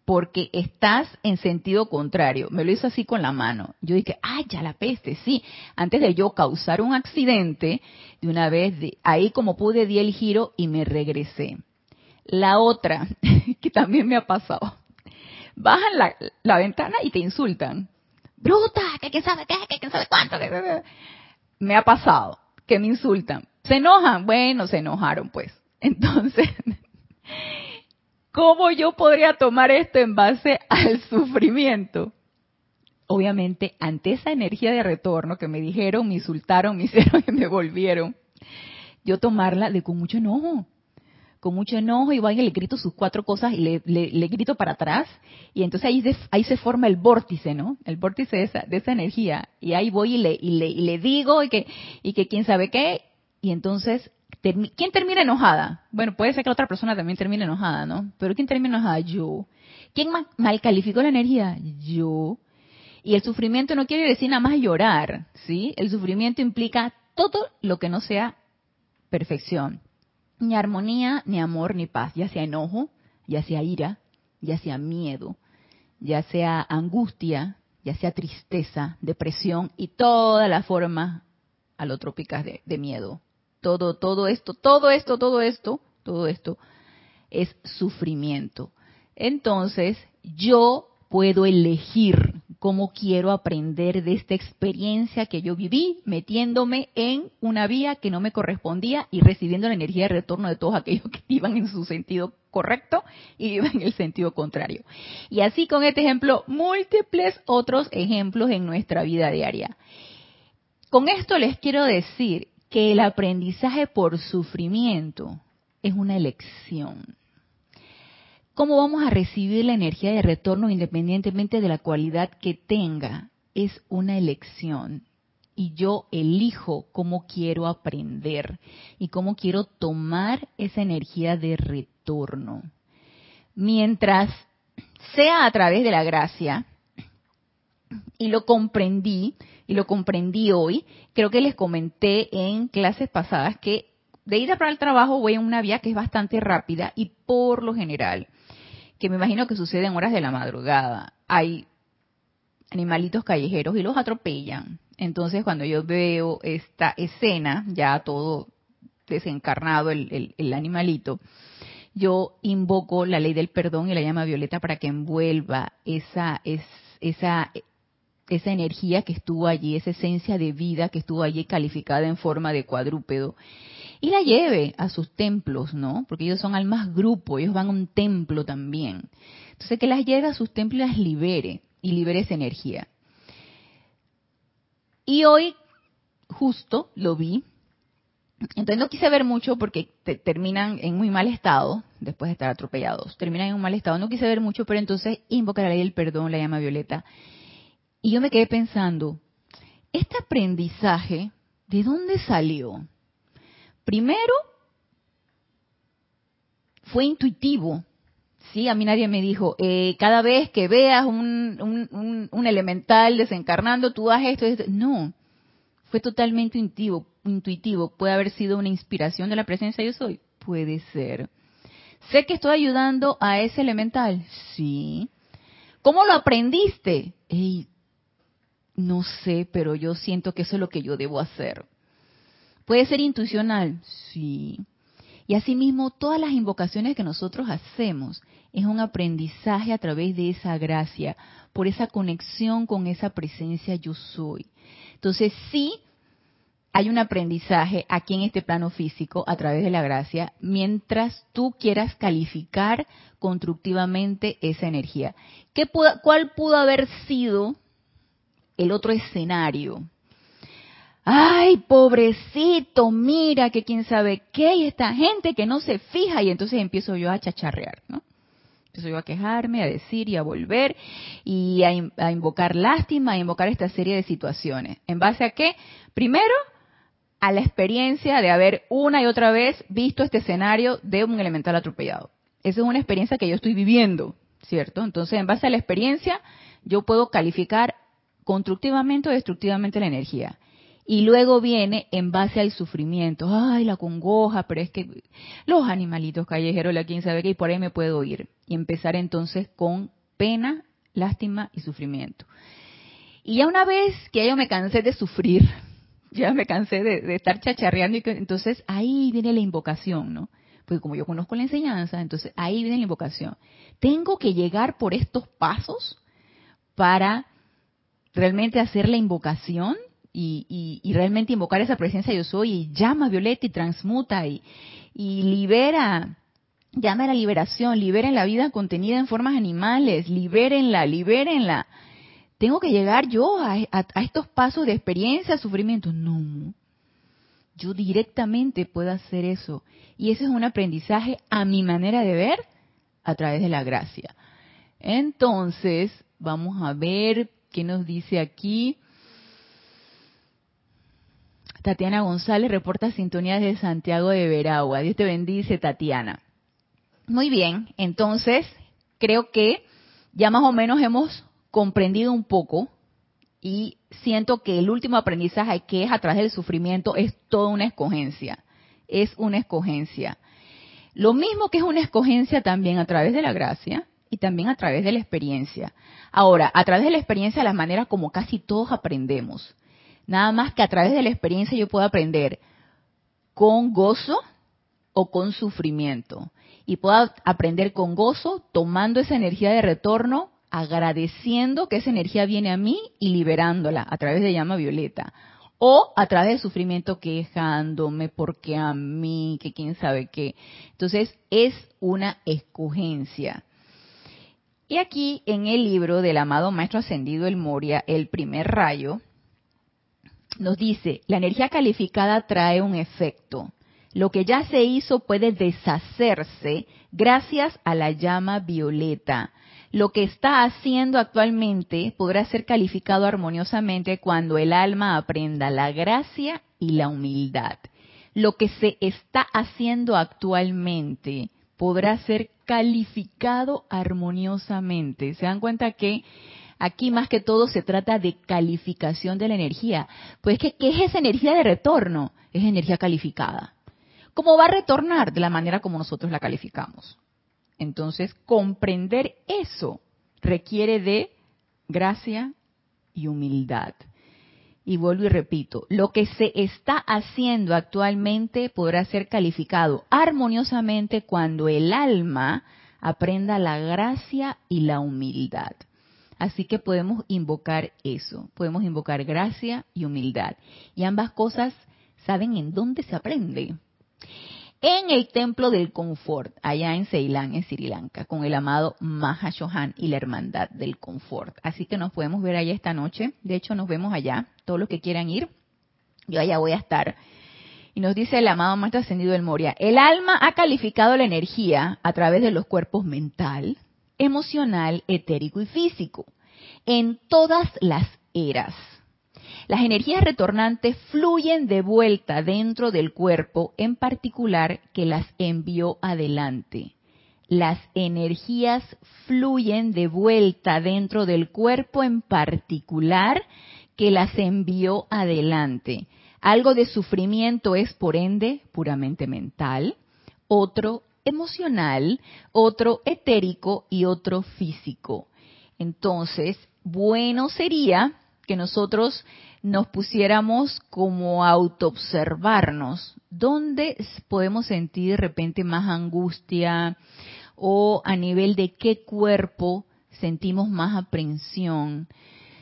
porque estás en sentido contrario. Me lo hizo así con la mano. Yo dije, ay, ya la peste, sí. Antes de yo causar un accidente, de una vez, ahí como pude, di el giro y me regresé. La otra, <laughs> que también me ha pasado, bajan la, la ventana y te insultan. Bruta, que quién sabe qué, que quién sabe cuánto. Me ha pasado, que me insultan. Se enojan, bueno, se enojaron pues. Entonces, ¿Cómo yo podría tomar esto en base al sufrimiento? Obviamente, ante esa energía de retorno que me dijeron, me insultaron, me <laughs> hicieron y me volvieron, yo tomarla de con mucho enojo, con mucho enojo y voy y le grito sus cuatro cosas y le, grito para atrás y entonces ahí se, ahí se forma el vórtice, ¿no? El vórtice de esa, de esa energía y ahí voy y le, y le, y le digo y que, y que quién sabe qué y entonces ¿Quién termina enojada? Bueno, puede ser que la otra persona también termine enojada, ¿no? Pero ¿quién termina enojada? Yo. ¿Quién mal calificó la energía? Yo. Y el sufrimiento no quiere decir nada más llorar, ¿sí? El sufrimiento implica todo lo que no sea perfección. Ni armonía, ni amor, ni paz. Ya sea enojo, ya sea ira, ya sea miedo, ya sea angustia, ya sea tristeza, depresión y todas las formas alotrópicas de, de miedo, todo, todo esto, todo esto, todo esto, todo esto es sufrimiento. Entonces, yo puedo elegir cómo quiero aprender de esta experiencia que yo viví, metiéndome en una vía que no me correspondía y recibiendo la energía de retorno de todos aquellos que iban en su sentido correcto y iban en el sentido contrario. Y así con este ejemplo, múltiples otros ejemplos en nuestra vida diaria. Con esto les quiero decir que el aprendizaje por sufrimiento es una elección. ¿Cómo vamos a recibir la energía de retorno independientemente de la cualidad que tenga? Es una elección. Y yo elijo cómo quiero aprender y cómo quiero tomar esa energía de retorno. Mientras sea a través de la gracia, y lo comprendí, y lo comprendí hoy. Creo que les comenté en clases pasadas que de ida para el trabajo voy en una vía que es bastante rápida y por lo general, que me imagino que sucede en horas de la madrugada, hay animalitos callejeros y los atropellan. Entonces cuando yo veo esta escena, ya todo desencarnado el, el animalito, yo invoco la ley del perdón y la llama violeta para que envuelva esa, esa, esa energía que estuvo allí, esa esencia de vida que estuvo allí calificada en forma de cuadrúpedo, y la lleve a sus templos, ¿no? Porque ellos son almas grupo, ellos van a un templo también. Entonces que las lleve a sus templos y las libere, y libere esa energía. Y hoy justo lo vi entonces no quise ver mucho porque terminan en muy mal estado, después de estar atropellados, terminan en un mal estado. No quise ver mucho, pero entonces invoca la ley del perdón, la llama violeta. Y yo me quedé pensando, este aprendizaje, ¿de dónde salió? Primero, fue intuitivo. Sí, a mí nadie me dijo, eh, cada vez que veas un, un, elemental desencarnando, tú esto, esto. No, fue totalmente intuitivo intuitivo puede haber sido una inspiración de la presencia yo soy? Puede ser. ¿Sé que estoy ayudando a ese elemental? Sí. ¿Cómo lo aprendiste? No sé, pero yo siento que eso es lo que yo debo hacer. ¿Puede ser intuicional? Sí. Y asimismo, todas las invocaciones que nosotros hacemos es un aprendizaje a través de esa gracia, por esa conexión con esa presencia yo soy. Entonces, sí, hay un aprendizaje aquí en este plano físico a través de la gracia, mientras tú quieras calificar constructivamente esa energía. ¿Qué ¿Cuál pudo haber sido el otro escenario? Ay, pobrecito, mira que quién sabe qué, y esta gente que no se fija, y entonces empiezo yo a chacharrear, ¿no? Empiezo yo a quejarme, a decir y a volver, y a, a invocar lástima, a invocar esta serie de situaciones. ¿En base a qué? Primero, a la experiencia de haber una y otra vez visto este escenario de un elemental atropellado. Esa es una experiencia que yo estoy viviendo, ¿cierto? Entonces, en base a la experiencia, yo puedo calificar constructivamente o destructivamente la energía. Y luego viene en base al sufrimiento. Ay, la congoja, pero es que los animalitos callejeros, la quien sabe que y por ahí me puedo ir. Y empezar entonces con pena, lástima y sufrimiento. Y ya una vez que yo me cansé de sufrir, <laughs> ya me cansé de, estar chacharreando y que, entonces ahí viene la invocación, ¿no? Pues como yo conozco la enseñanza, entonces ahí viene la invocación. Tengo que llegar por estos pasos para realmente hacer la invocación y, realmente invocar esa presencia yo soy y llama Violeta y transmuta y, y libera, llama a la liberación, liberen la vida contenida en formas animales, libérenla, libérenla tengo que llegar yo a, estos pasos de experiencia, sufrimiento. No, yo directamente puedo hacer eso. Y ese es un aprendizaje a mi manera de ver a través de la gracia. Entonces, vamos a ver qué nos dice aquí. Tatiana González reporta sintonías de Santiago de Veragua. Dios te bendice, Tatiana. Muy bien, entonces creo que ya más o menos hemos comprendido un poco y siento que el último aprendizaje que es a través del sufrimiento es toda una escogencia. Es una escogencia. Lo mismo que es una escogencia también a través de la gracia y también a través de la experiencia. Ahora, a través de la experiencia, la manera como casi todos aprendemos. Nada más que a través de la experiencia yo puedo aprender con gozo o con sufrimiento. Y puedo aprender con gozo tomando esa energía de retorno agradeciendo que esa energía viene a mí y liberándola a través de llama violeta. O a través de sufrimiento quejándome porque a mí, que quién sabe qué. Entonces es una escogencia. Y aquí en el libro del amado Maestro Ascendido El Moria, el primer rayo, nos dice, la energía calificada trae un efecto. Lo que ya se hizo puede deshacerse gracias a la llama violeta lo que está haciendo actualmente podrá ser calificado armoniosamente cuando el alma aprenda la gracia y la humildad. Lo que se está haciendo actualmente podrá ser calificado armoniosamente. ¿Se dan cuenta que Aquí más que todo se trata de calificación de la energía. Pues ¿qué es esa energía de retorno? Es energía calificada. ¿Cómo va a retornar? De la manera como nosotros la calificamos. Entonces, comprender eso requiere de gracia y humildad. Y vuelvo y repito, lo que se está haciendo actualmente podrá ser calificado armoniosamente cuando el alma aprenda la gracia y la humildad. Así que podemos invocar eso, podemos invocar gracia y humildad. Y ambas cosas, ¿saben en dónde se aprende? en el templo del confort, allá en Ceilán, en Sri Lanka, con el amado Mahashohan y la hermandad del confort. Así que nos podemos ver allá esta noche. De hecho, nos vemos allá, todos los que quieran ir. Yo allá voy a estar. Y nos dice el amado Maestro Ascendido del Moria, el alma ha calificado la energía a través de los cuerpos mental, emocional, etérico y físico, en todas las eras las energías retornantes fluyen de vuelta dentro del cuerpo, en particular que las envió adelante. Las energías fluyen de vuelta dentro del cuerpo en particular que las envió adelante. Algo de sufrimiento es, por ende, puramente mental, otro emocional, otro etérico y otro físico. Entonces, bueno sería que nosotros nos pusiéramos como autoobservarnos, ¿dónde podemos sentir de repente más angustia o a nivel de qué cuerpo sentimos más aprensión?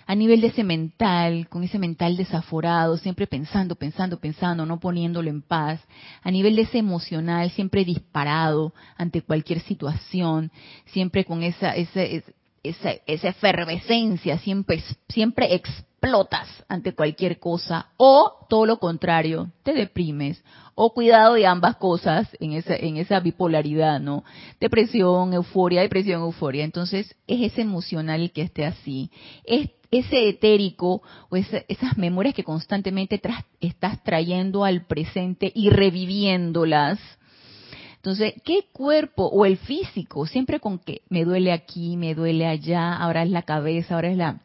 A nivel de ese mental, con ese mental desaforado, siempre pensando, pensando, pensando, no poniéndolo en paz. A nivel de ese emocional, siempre disparado ante cualquier situación, siempre con esa, esa, esa, esa efervescencia, siempre, siempre explotas ante cualquier cosa, o todo lo contrario, te deprimes, o cuidado de ambas cosas en esa, en esa bipolaridad, ¿no? Depresión, euforia, depresión, euforia. Entonces, es ese emocional el que esté así. Es ese etérico o esas memorias que constantemente estás trayendo al presente y reviviéndolas entonces, ¿qué cuerpo o el físico? Siempre con que me duele aquí, me duele allá, ahora es la cabeza, ahora es la,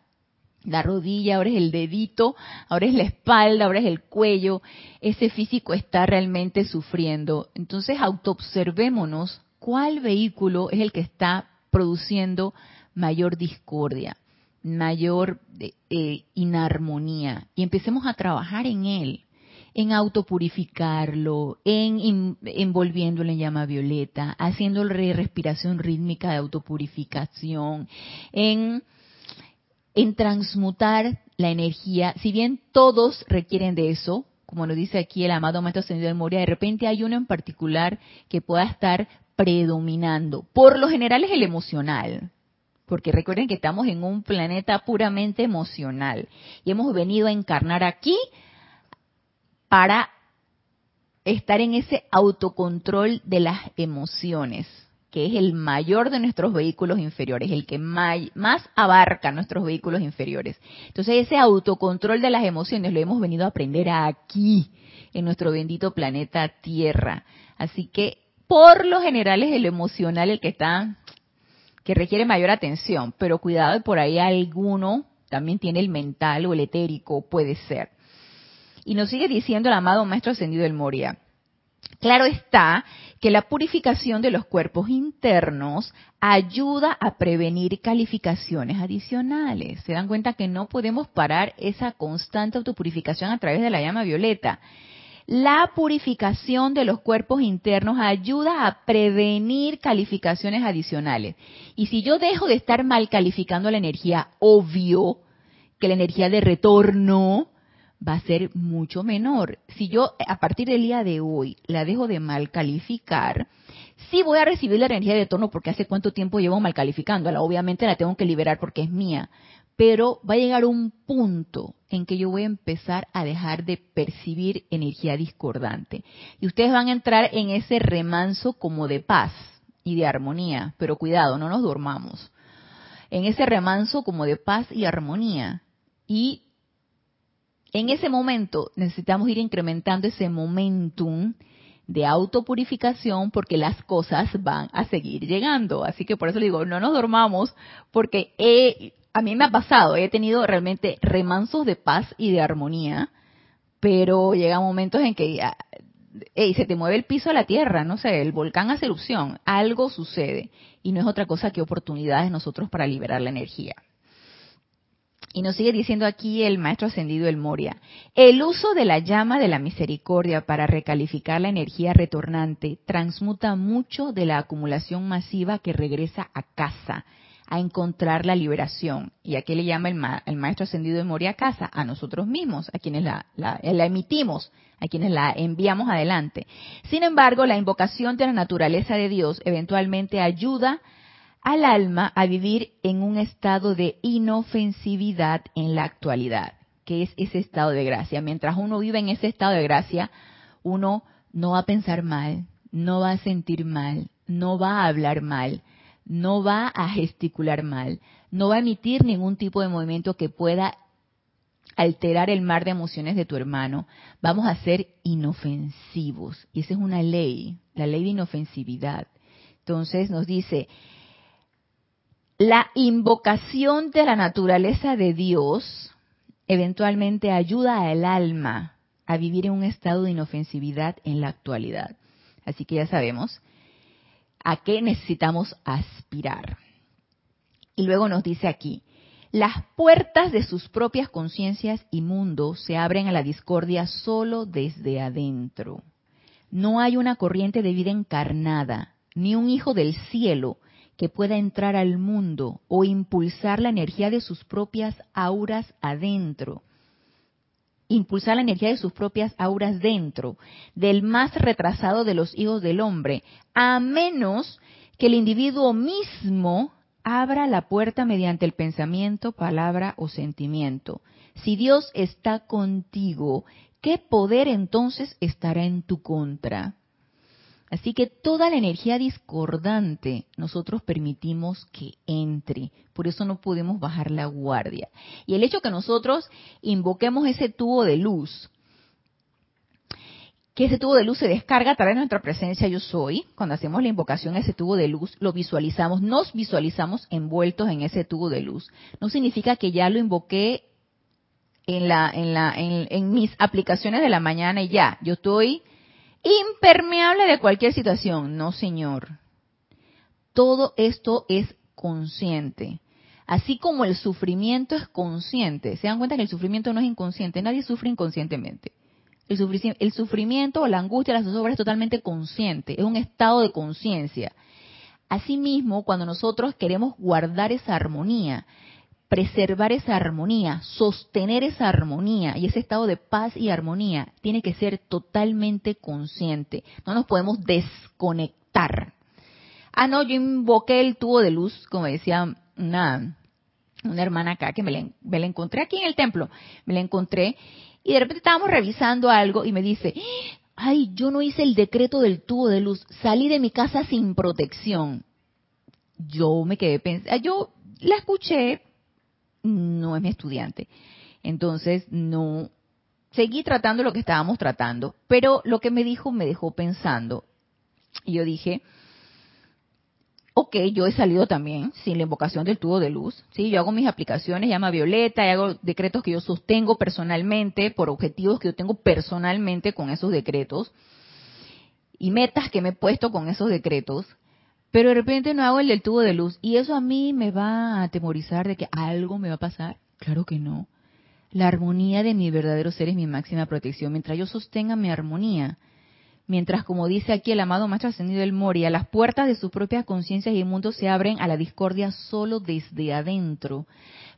la rodilla, ahora es el dedito, ahora es la espalda, ahora es el cuello. Ese físico está realmente sufriendo. Entonces, autoobservémonos cuál vehículo es el que está produciendo mayor discordia, mayor eh, inarmonía y empecemos a trabajar en él en autopurificarlo, en envolviéndolo en llama violeta, haciendo respiración rítmica de autopurificación, en, en transmutar la energía. Si bien todos requieren de eso, como nos dice aquí el amado Maestro Ascendido de Moria, de repente hay uno en particular que pueda estar predominando. Por lo general es el emocional, porque recuerden que estamos en un planeta puramente emocional y hemos venido a encarnar aquí para estar en ese autocontrol de las emociones, que es el mayor de nuestros vehículos inferiores, el que más abarca nuestros vehículos inferiores. Entonces ese autocontrol de las emociones lo hemos venido a aprender aquí, en nuestro bendito planeta Tierra. Así que por lo general es el emocional el que está, que requiere mayor atención, pero cuidado, por ahí alguno también tiene el mental o el etérico, puede ser. Y nos sigue diciendo el amado Maestro Ascendido del Moria. Claro está que la purificación de los cuerpos internos ayuda a prevenir calificaciones adicionales. Se dan cuenta que no podemos parar esa constante autopurificación a través de la llama violeta. La purificación de los cuerpos internos ayuda a prevenir calificaciones adicionales. Y si yo dejo de estar mal calificando la energía, obvio que la energía de retorno va a ser mucho menor. Si yo a partir del día de hoy la dejo de mal calificar, sí voy a recibir la energía de retorno porque hace cuánto tiempo llevo mal calificándola. Obviamente la tengo que liberar porque es mía. Pero va a llegar un punto en que yo voy a empezar a dejar de percibir energía discordante. Y ustedes van a entrar en ese remanso como de paz y de armonía. Pero cuidado, no nos dormamos. En ese remanso como de paz y armonía. Y en ese momento necesitamos ir incrementando ese momentum de autopurificación porque las cosas van a seguir llegando. Así que por eso digo, no nos dormamos porque a mí me ha pasado, he tenido realmente remansos de paz y de armonía, pero llega momentos en que se te mueve el piso a la tierra, no sé, el volcán hace erupción, algo sucede y no es otra cosa que oportunidades nosotros para liberar la energía. Y nos sigue diciendo aquí el maestro ascendido El Moria, el uso de la llama de la misericordia para recalificar la energía retornante transmuta mucho de la acumulación masiva que regresa a casa a encontrar la liberación. ¿Y a qué le llama el, maestro ascendido El Moria casa? A nosotros mismos, a quienes la, la emitimos, a quienes la enviamos adelante. Sin embargo, la invocación de la naturaleza de Dios eventualmente ayuda al alma a vivir en un estado de inofensividad en la actualidad, que es ese estado de gracia. Mientras uno vive en ese estado de gracia, uno no va a pensar mal, no va a sentir mal, no va a hablar mal, no va a gesticular mal, no va a emitir ningún tipo de movimiento que pueda alterar el mar de emociones de tu hermano. Vamos a ser inofensivos. Y esa es una ley, la ley de inofensividad. Entonces nos dice, la invocación de la naturaleza de Dios eventualmente ayuda al alma a vivir en un estado de inofensividad en la actualidad. Así que ya sabemos a qué necesitamos aspirar. Y luego nos dice aquí, las puertas de sus propias conciencias y mundos se abren a la discordia solo desde adentro. No hay una corriente de vida encarnada, ni un hijo del cielo que pueda entrar al mundo o impulsar la energía de sus propias auras adentro. Impulsar la energía de sus propias auras dentro, del más retrasado de los hijos del hombre, a menos que el individuo mismo abra la puerta mediante el pensamiento, palabra o sentimiento. Si Dios está contigo, ¿qué poder entonces estará en tu contra? Así que toda la energía discordante nosotros permitimos que entre. Por eso no podemos bajar la guardia. Y el hecho que nosotros invoquemos ese tubo de luz, que ese tubo de luz se descarga a través de nuestra presencia yo soy, cuando hacemos la invocación a ese tubo de luz, lo visualizamos, nos visualizamos envueltos en ese tubo de luz. No significa que ya lo invoqué en, la, en, la, en mis aplicaciones de la mañana y ya, yo estoy impermeable de cualquier situación. No, señor. Todo esto es consciente. Así como el sufrimiento es consciente. Se dan cuenta que el sufrimiento no es inconsciente. Nadie sufre inconscientemente. El, sufrimiento o la angustia, la zozobra es totalmente consciente. Es un estado de conciencia. Asimismo, cuando nosotros queremos guardar esa armonía, preservar esa armonía, sostener esa armonía y ese estado de paz y armonía tiene que ser totalmente consciente. No nos podemos desconectar. Ah, no, yo invoqué el tubo de luz, como decía una, una hermana acá, que me la, me la encontré aquí en el templo, me la encontré, y de repente estábamos revisando algo y me dice, ay, yo no hice el decreto del tubo de luz, salí de mi casa sin protección. Yo me quedé pensando, yo la escuché, no es mi estudiante. Entonces, no, seguí tratando lo que estábamos tratando, pero lo que me dijo me dejó pensando. Y yo dije, ok, yo he salido también sin la invocación del tubo de luz, ¿sí? Yo hago mis aplicaciones, llama Violeta, y hago decretos que yo sostengo personalmente, por objetivos que yo tengo personalmente con esos decretos, y metas que me he puesto con esos decretos, pero de repente no hago el del tubo de luz y eso a mí me va a atemorizar de que algo me va a pasar. Claro que no. La armonía de mi verdadero ser es mi máxima protección. Mientras yo sostenga mi armonía, mientras como dice aquí el amado Maestro Ascendido del Moria, las puertas de sus propias conciencias y mundo se abren a la discordia solo desde adentro.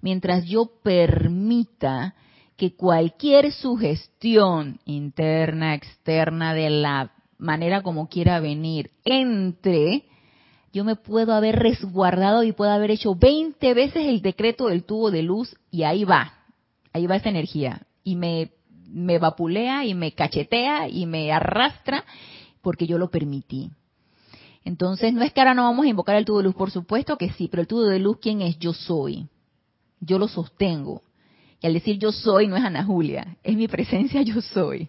Mientras yo permita que cualquier sugestión interna, externa, de la manera como quiera venir, entre, yo me puedo haber resguardado y puedo haber hecho 20 veces el decreto del tubo de luz y ahí va, ahí va esa energía y me, me vapulea y me cachetea y me arrastra porque yo lo permití. Entonces, no es que ahora no vamos a invocar el tubo de luz, por supuesto que sí, pero el tubo de luz, ¿quién es? Yo soy. Yo lo sostengo. Y al decir yo soy no es Ana Julia, es mi presencia yo soy.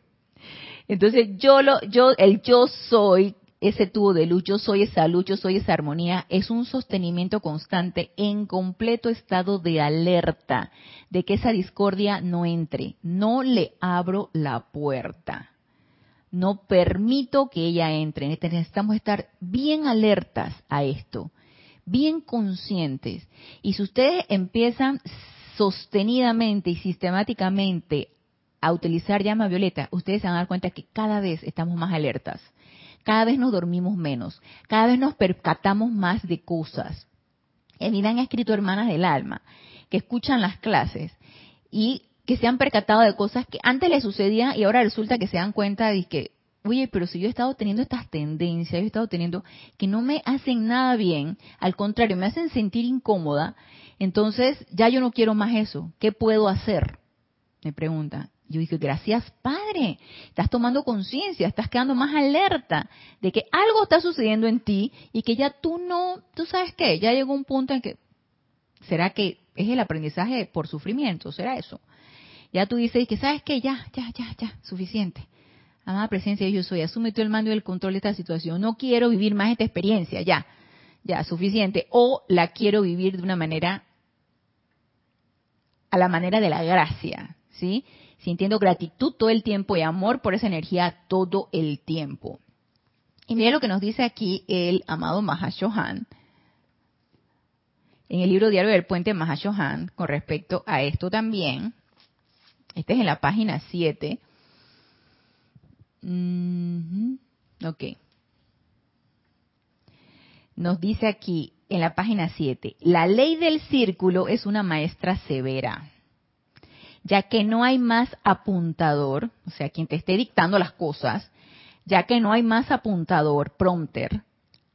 Entonces, yo lo yo el yo soy ese tubo de luz, yo soy esa luz, yo soy esa armonía, es un sostenimiento constante en completo estado de alerta de que esa discordia no entre. No le abro la puerta. No permito que ella entre. Necesitamos estar bien alertas a esto, bien conscientes. Y si ustedes empiezan sostenidamente y sistemáticamente a utilizar llama violeta, ustedes se van a dar cuenta que cada vez estamos más alertas cada vez nos dormimos menos, cada vez nos percatamos más de cosas. En mí han escrito hermanas del alma que escuchan las clases y que se han percatado de cosas que antes les sucedían y ahora resulta que se dan cuenta de que, oye, pero si yo he estado teniendo estas tendencias, yo he estado teniendo que no me hacen nada bien, al contrario, me hacen sentir incómoda, entonces ya yo no quiero más eso. ¿Qué puedo hacer? Me pregunta. Yo dije, gracias Padre, estás tomando conciencia, estás quedando más alerta de que algo está sucediendo en ti y que ya tú no, tú sabes qué, ya llegó un punto en que, ¿será que es el aprendizaje por sufrimiento? ¿Será eso? Ya tú dices que, ¿sabes qué? Ya, ya, ya, ya, suficiente. Amada presencia de yo soy, asume tú el mando y el control de esta situación. No quiero vivir más esta experiencia, ya, ya, suficiente. O la quiero vivir de una manera, a la manera de la gracia, ¿sí? Sintiendo gratitud todo el tiempo y amor por esa energía todo el tiempo. Y mira lo que nos dice aquí el amado Mahashohan en el libro diario del puente Mahashohan con respecto a esto también. Este es en la página 7. Ok. Nos dice aquí en la página 7, la ley del círculo es una maestra severa ya que no hay más apuntador, o sea, quien te esté dictando las cosas, ya que no hay más apuntador, prompter,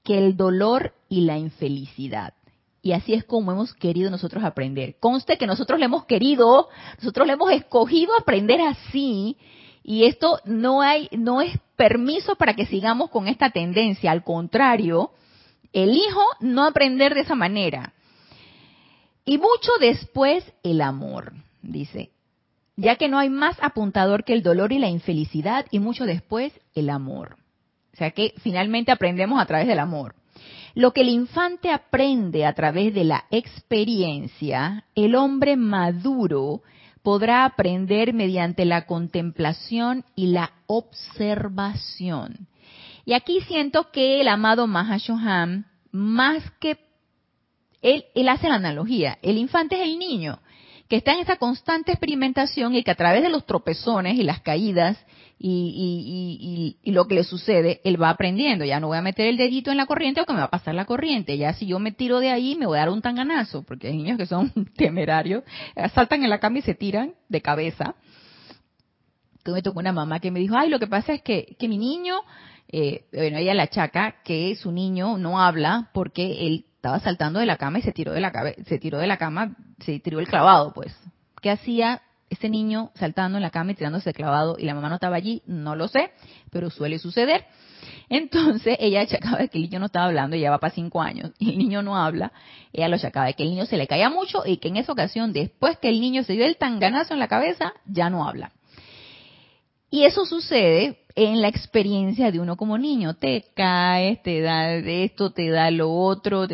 que el dolor y la infelicidad. Y así es como hemos querido nosotros aprender. Conste que nosotros le hemos querido, nosotros le hemos escogido aprender así, y esto no hay, no es permiso para que sigamos con esta tendencia. Al contrario, elijo no aprender de esa manera. Y mucho después el amor, dice ya que no hay más apuntador que el dolor y la infelicidad y mucho después el amor. O sea que finalmente aprendemos a través del amor. Lo que el infante aprende a través de la experiencia, el hombre maduro podrá aprender mediante la contemplación y la observación. Y aquí siento que el amado Mahashoham, más que él, él hace la analogía, el infante es el niño, que está en esa constante experimentación y que a través de los tropezones y las caídas y, lo que le sucede, él va aprendiendo. Ya no voy a meter el dedito en la corriente o que me va a pasar la corriente. Ya si yo me tiro de ahí, me voy a dar un tanganazo, porque hay niños que son <laughs> temerarios, saltan en la cama y se tiran de cabeza. Que me tocó una mamá que me dijo, ay, lo que pasa es que, que mi niño, eh, bueno, ella la chaca que su niño no habla porque él estaba saltando de la cama y se tiró de la se tiró de la cama, se tiró el clavado, pues. ¿Qué hacía ese niño saltando en la cama y tirándose el clavado y la mamá no estaba allí? No lo sé, pero suele suceder. Entonces ella achacaba de que el niño no estaba hablando, ya va para cinco años, y el niño no habla, ella lo achacaba de que el niño se le caía mucho y que en esa ocasión, después que el niño se dio el tanganazo en la cabeza, ya no habla. Y eso sucede en la experiencia de uno como niño. Te caes, te da esto, te da lo otro,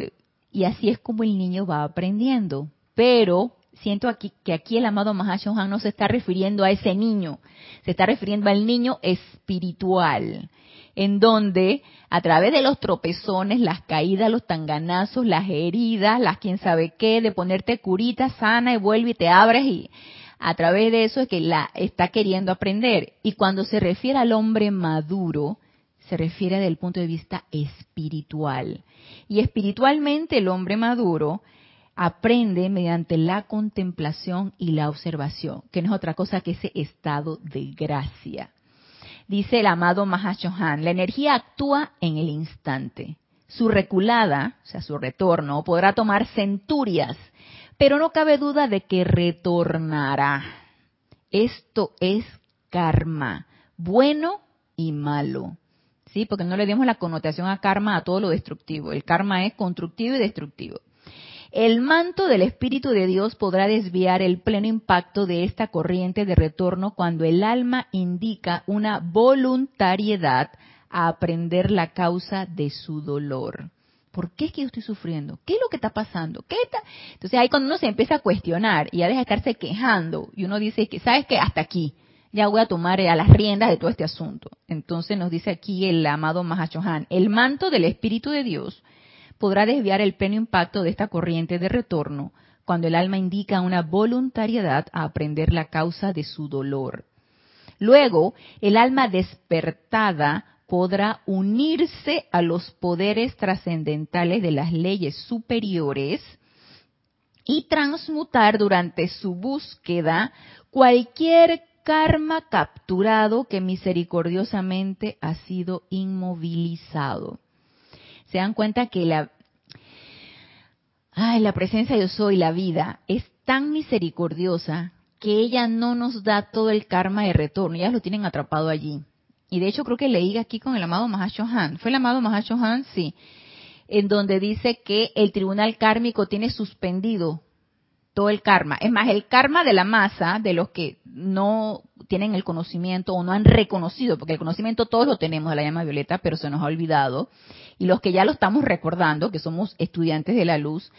y así es como el niño va aprendiendo. Pero siento aquí que aquí el amado Mahashohan no se está refiriendo a ese niño, se está refiriendo al niño espiritual, en donde a través de los tropezones, las caídas, los tanganazos, las heridas, las quién sabe qué, de ponerte curita sana y vuelve y te abres y a través de eso es que la está queriendo aprender. Y cuando se refiere al hombre maduro, se refiere desde el punto de vista espiritual. Y espiritualmente el hombre maduro aprende mediante la contemplación y la observación, que no es otra cosa que ese estado de gracia. Dice el amado Mahashohan, la energía actúa en el instante. Su reculada, o sea, su retorno, podrá tomar centurias, pero no cabe duda de que retornará. Esto es karma, bueno y malo. ¿sí? Porque no le dimos la connotación a karma a todo lo destructivo. El karma es constructivo y destructivo. El manto del Espíritu de Dios podrá desviar el pleno impacto de esta corriente de retorno cuando el alma indica una voluntariedad a aprender la causa de su dolor. ¿Por qué es que yo estoy sufriendo? ¿Qué es lo que está pasando? ¿Qué está? Entonces ahí cuando uno se empieza a cuestionar y ya deja de estarse quejando y uno dice que, ¿sabes qué? Hasta aquí. Ya voy a tomar a las riendas de todo este asunto. Entonces nos dice aquí el amado Mahashohan, el manto del Espíritu de Dios podrá desviar el pleno impacto de esta corriente de retorno cuando el alma indica una voluntariedad a aprender la causa de su dolor. Luego, el alma despertada podrá unirse a los poderes trascendentales de las leyes superiores y transmutar durante su búsqueda cualquier karma capturado que misericordiosamente ha sido inmovilizado. Se dan cuenta que la, ay, la presencia de yo soy, la vida, es tan misericordiosa que ella no nos da todo el karma de retorno, ya lo tienen atrapado allí. Y de hecho creo que leí aquí con el amado Mahashohan. ¿Fue el amado Mahashohan? Sí. En donde dice que el tribunal kármico tiene suspendido todo el karma. Es más, el karma de la masa, de los que no tienen el conocimiento o no han reconocido, porque el conocimiento todos lo tenemos de la llama violeta, pero se nos ha olvidado, y los que ya lo estamos recordando, que somos estudiantes de la luz,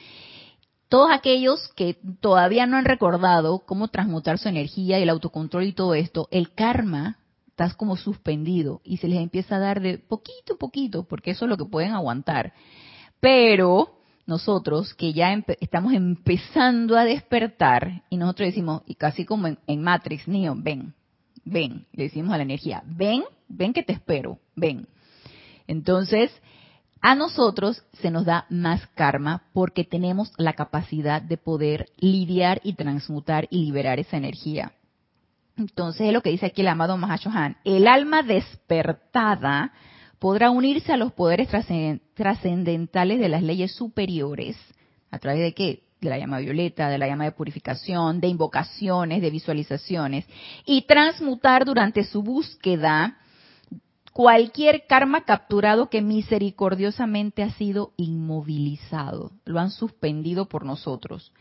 todos aquellos que todavía no han recordado cómo transmutar su energía y el autocontrol y todo esto, el karma estás como suspendido y se les empieza a dar de poquito a poquito, porque eso es lo que pueden aguantar. Pero nosotros que ya estamos empezando a despertar y nosotros decimos, y casi como en, Matrix, Neo, ven, ven, le decimos a la energía, ven, ven que te espero, ven. Entonces, a nosotros se nos da más karma porque tenemos la capacidad de poder lidiar y transmutar y liberar esa energía. Entonces es lo que dice aquí el amado Mahashohan. El alma despertada podrá unirse a los poderes trascendentales de las leyes superiores. ¿A través de qué? De la llama violeta, de la llama de purificación, de invocaciones, de visualizaciones. Y transmutar durante su búsqueda cualquier karma capturado que misericordiosamente ha sido inmovilizado. Lo han suspendido por nosotros.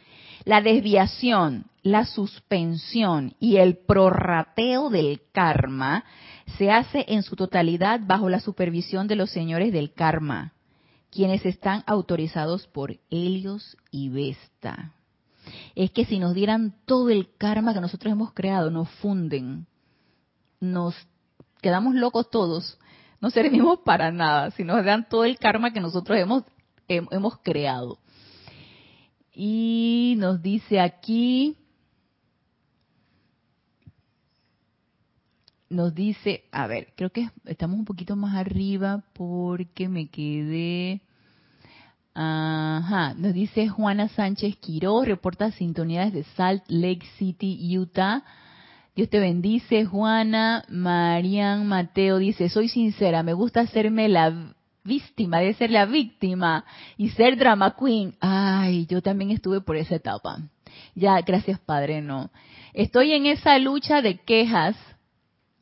La desviación, la suspensión y el prorrateo del karma se hace en su totalidad bajo la supervisión de los señores del karma, quienes están autorizados por Helios y Vesta. Es que si nos dieran todo el karma que nosotros hemos creado, nos funden, nos quedamos locos todos, no servimos <laughs> para nada si nos dan todo el karma que nosotros hemos, hemos creado. Y nos dice aquí, nos dice, a ver, creo que estamos un poquito más arriba porque me quedé... Ajá, nos dice Juana Sánchez Quiró, reporta sintonías de Salt Lake City, Utah. Dios te bendice, Juana. Marian Mateo dice, soy sincera, me gusta hacerme la víctima, de ser la víctima y ser drama queen. Ay, yo también estuve por esa etapa. Ya, gracias Padre, no. Estoy en esa lucha de quejas.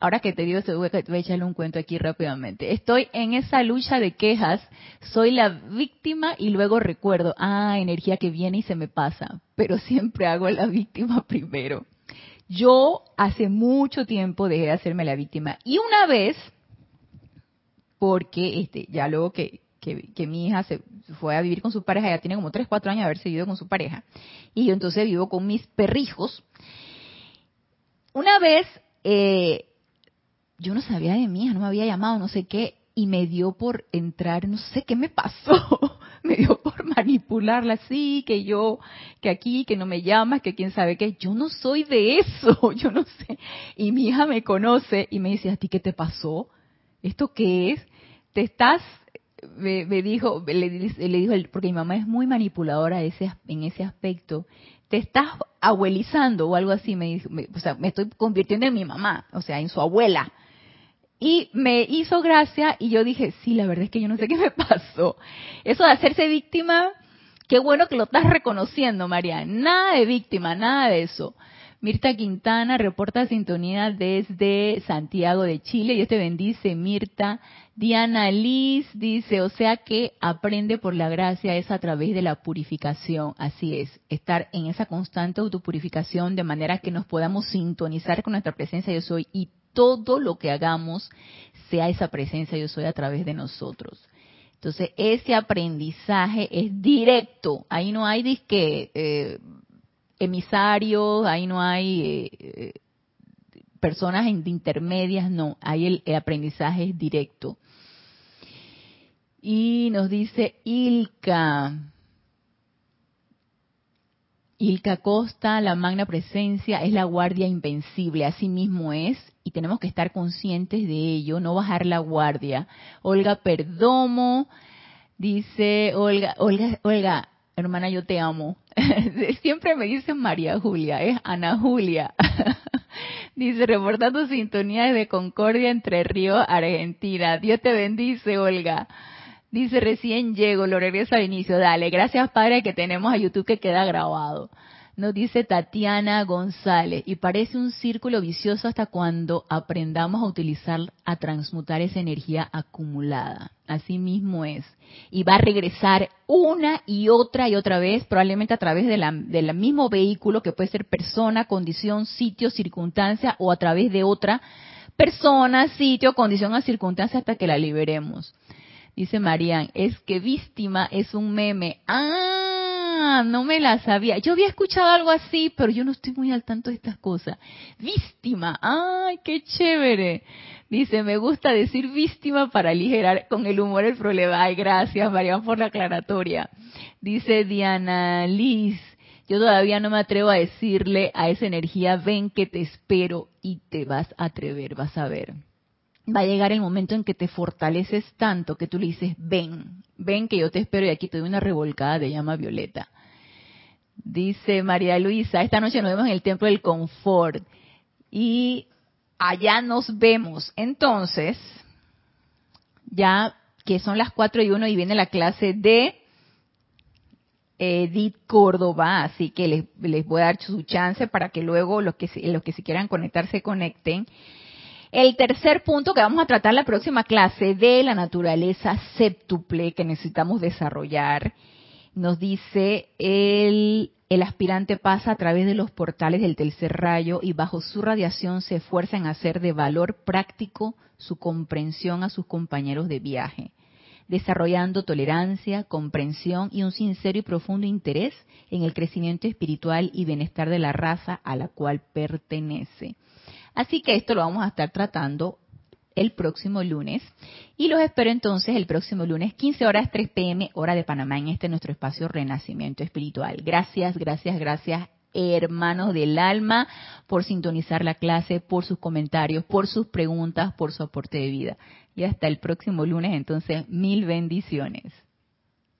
Ahora que te digo, voy a echarle un cuento aquí rápidamente. Estoy en esa lucha de quejas, soy la víctima y luego recuerdo, ah, energía que viene y se me pasa, pero siempre hago la víctima <laughs> primero. Yo hace mucho tiempo dejé de hacerme la víctima y una vez porque este, ya luego que, que, mi hija se fue a vivir con su pareja, ya tiene como 3, 4 años de haber vivido con su pareja, y yo entonces vivo con mis perrijos. Una vez, eh, yo no sabía de mi hija, no me había llamado, no sé qué, y me dio por entrar, no sé qué me pasó, <laughs> <laughs> me dio por manipularla así, que yo, que aquí, que no me llamas, que quién sabe qué, yo no soy de eso, <laughs> yo no sé. Y mi hija me conoce y me dice, ¿a ti qué te pasó? ¿esto qué es? Te estás, me, dijo, le, dijo, porque mi mamá es muy manipuladora ese, en ese aspecto, te estás abuelizando o algo así, me dijo, o sea, me estoy convirtiendo en mi mamá, o sea, en su abuela. Y me hizo gracia y yo dije, sí, la verdad es que yo no sé qué me pasó. Eso de hacerse víctima, qué bueno que lo estás reconociendo, María. Nada de víctima, nada de eso. Mirta Quintana reporta sintonía desde Santiago de Chile. Dios te bendice, Mirta. Diana Liz dice, o sea que aprende por la gracia es a través de la purificación. Así es, estar en esa constante autopurificación de manera que nos podamos sintonizar con nuestra presencia yo soy y todo lo que hagamos sea esa presencia yo soy a través de nosotros. Entonces, ese aprendizaje es directo. Ahí no hay disque eh, emisarios, ahí no hay eh, personas intermedias, no. Ahí el, aprendizaje es directo. Y nos dice Ilka. Ilka Costa, la magna presencia es la guardia invencible, así mismo es, y tenemos que estar conscientes de ello, no bajar la guardia. Olga Perdomo dice, Olga, Olga, Olga, hermana, yo te amo. <laughs> Siempre me dicen María Julia, es Ana Julia. <laughs> dice, reportando sintonía de Concordia entre Río, Argentina. Dios te bendice, Olga. Dice, recién llego, lo regreso al inicio. Dale, gracias Padre que tenemos a YouTube que queda grabado. Nos dice Tatiana González, y parece un círculo vicioso hasta cuando aprendamos a utilizar, a transmutar esa energía acumulada. Así mismo es. Y va a regresar una y otra y otra vez, probablemente a través de la, del mismo vehículo, que puede ser persona, condición, sitio, circunstancia, o a través de otra persona, sitio, condición o circunstancia hasta que la liberemos. Dice Marian, es que víctima es un meme. Ah, no me la sabía. Yo había escuchado algo así, pero yo no estoy muy al tanto de estas cosas. Víctima, ay, qué chévere. Dice, me gusta decir víctima para aligerar con el humor el problema. Ay, gracias, Marian, por la aclaratoria. Dice Diana Liz, yo todavía no me atrevo a decirle a esa energía, ven que te espero y te vas a atrever, vas a ver va a llegar el momento en que te fortaleces tanto que tú le dices, ven, ven que yo te espero y aquí te doy una revolcada de llama violeta. Dice María Luisa, esta noche nos vemos en el Templo del Confort y allá nos vemos. Entonces, ya que son las 4 y 1 y viene la clase de Edith Córdoba, así que les, les voy a dar su chance para que luego los que, los que se quieran conectar se conecten. El tercer punto que vamos a tratar la próxima clase de la naturaleza séptuple que necesitamos desarrollar, nos dice el, el aspirante pasa a través de los portales del tercer rayo y bajo su radiación se esfuerza en hacer de valor práctico su comprensión a sus compañeros de viaje, desarrollando tolerancia, comprensión y un sincero y profundo interés en el crecimiento espiritual y bienestar de la raza a la cual pertenece. Así que esto lo vamos a estar tratando el próximo lunes. Y los espero entonces el próximo lunes, 15 horas 3 pm, hora de Panamá, en este nuestro espacio Renacimiento Espiritual. Gracias, gracias, gracias, hermanos del alma, por sintonizar la clase, por sus comentarios, por sus preguntas, por su aporte de vida. Y hasta el próximo lunes, entonces, mil bendiciones.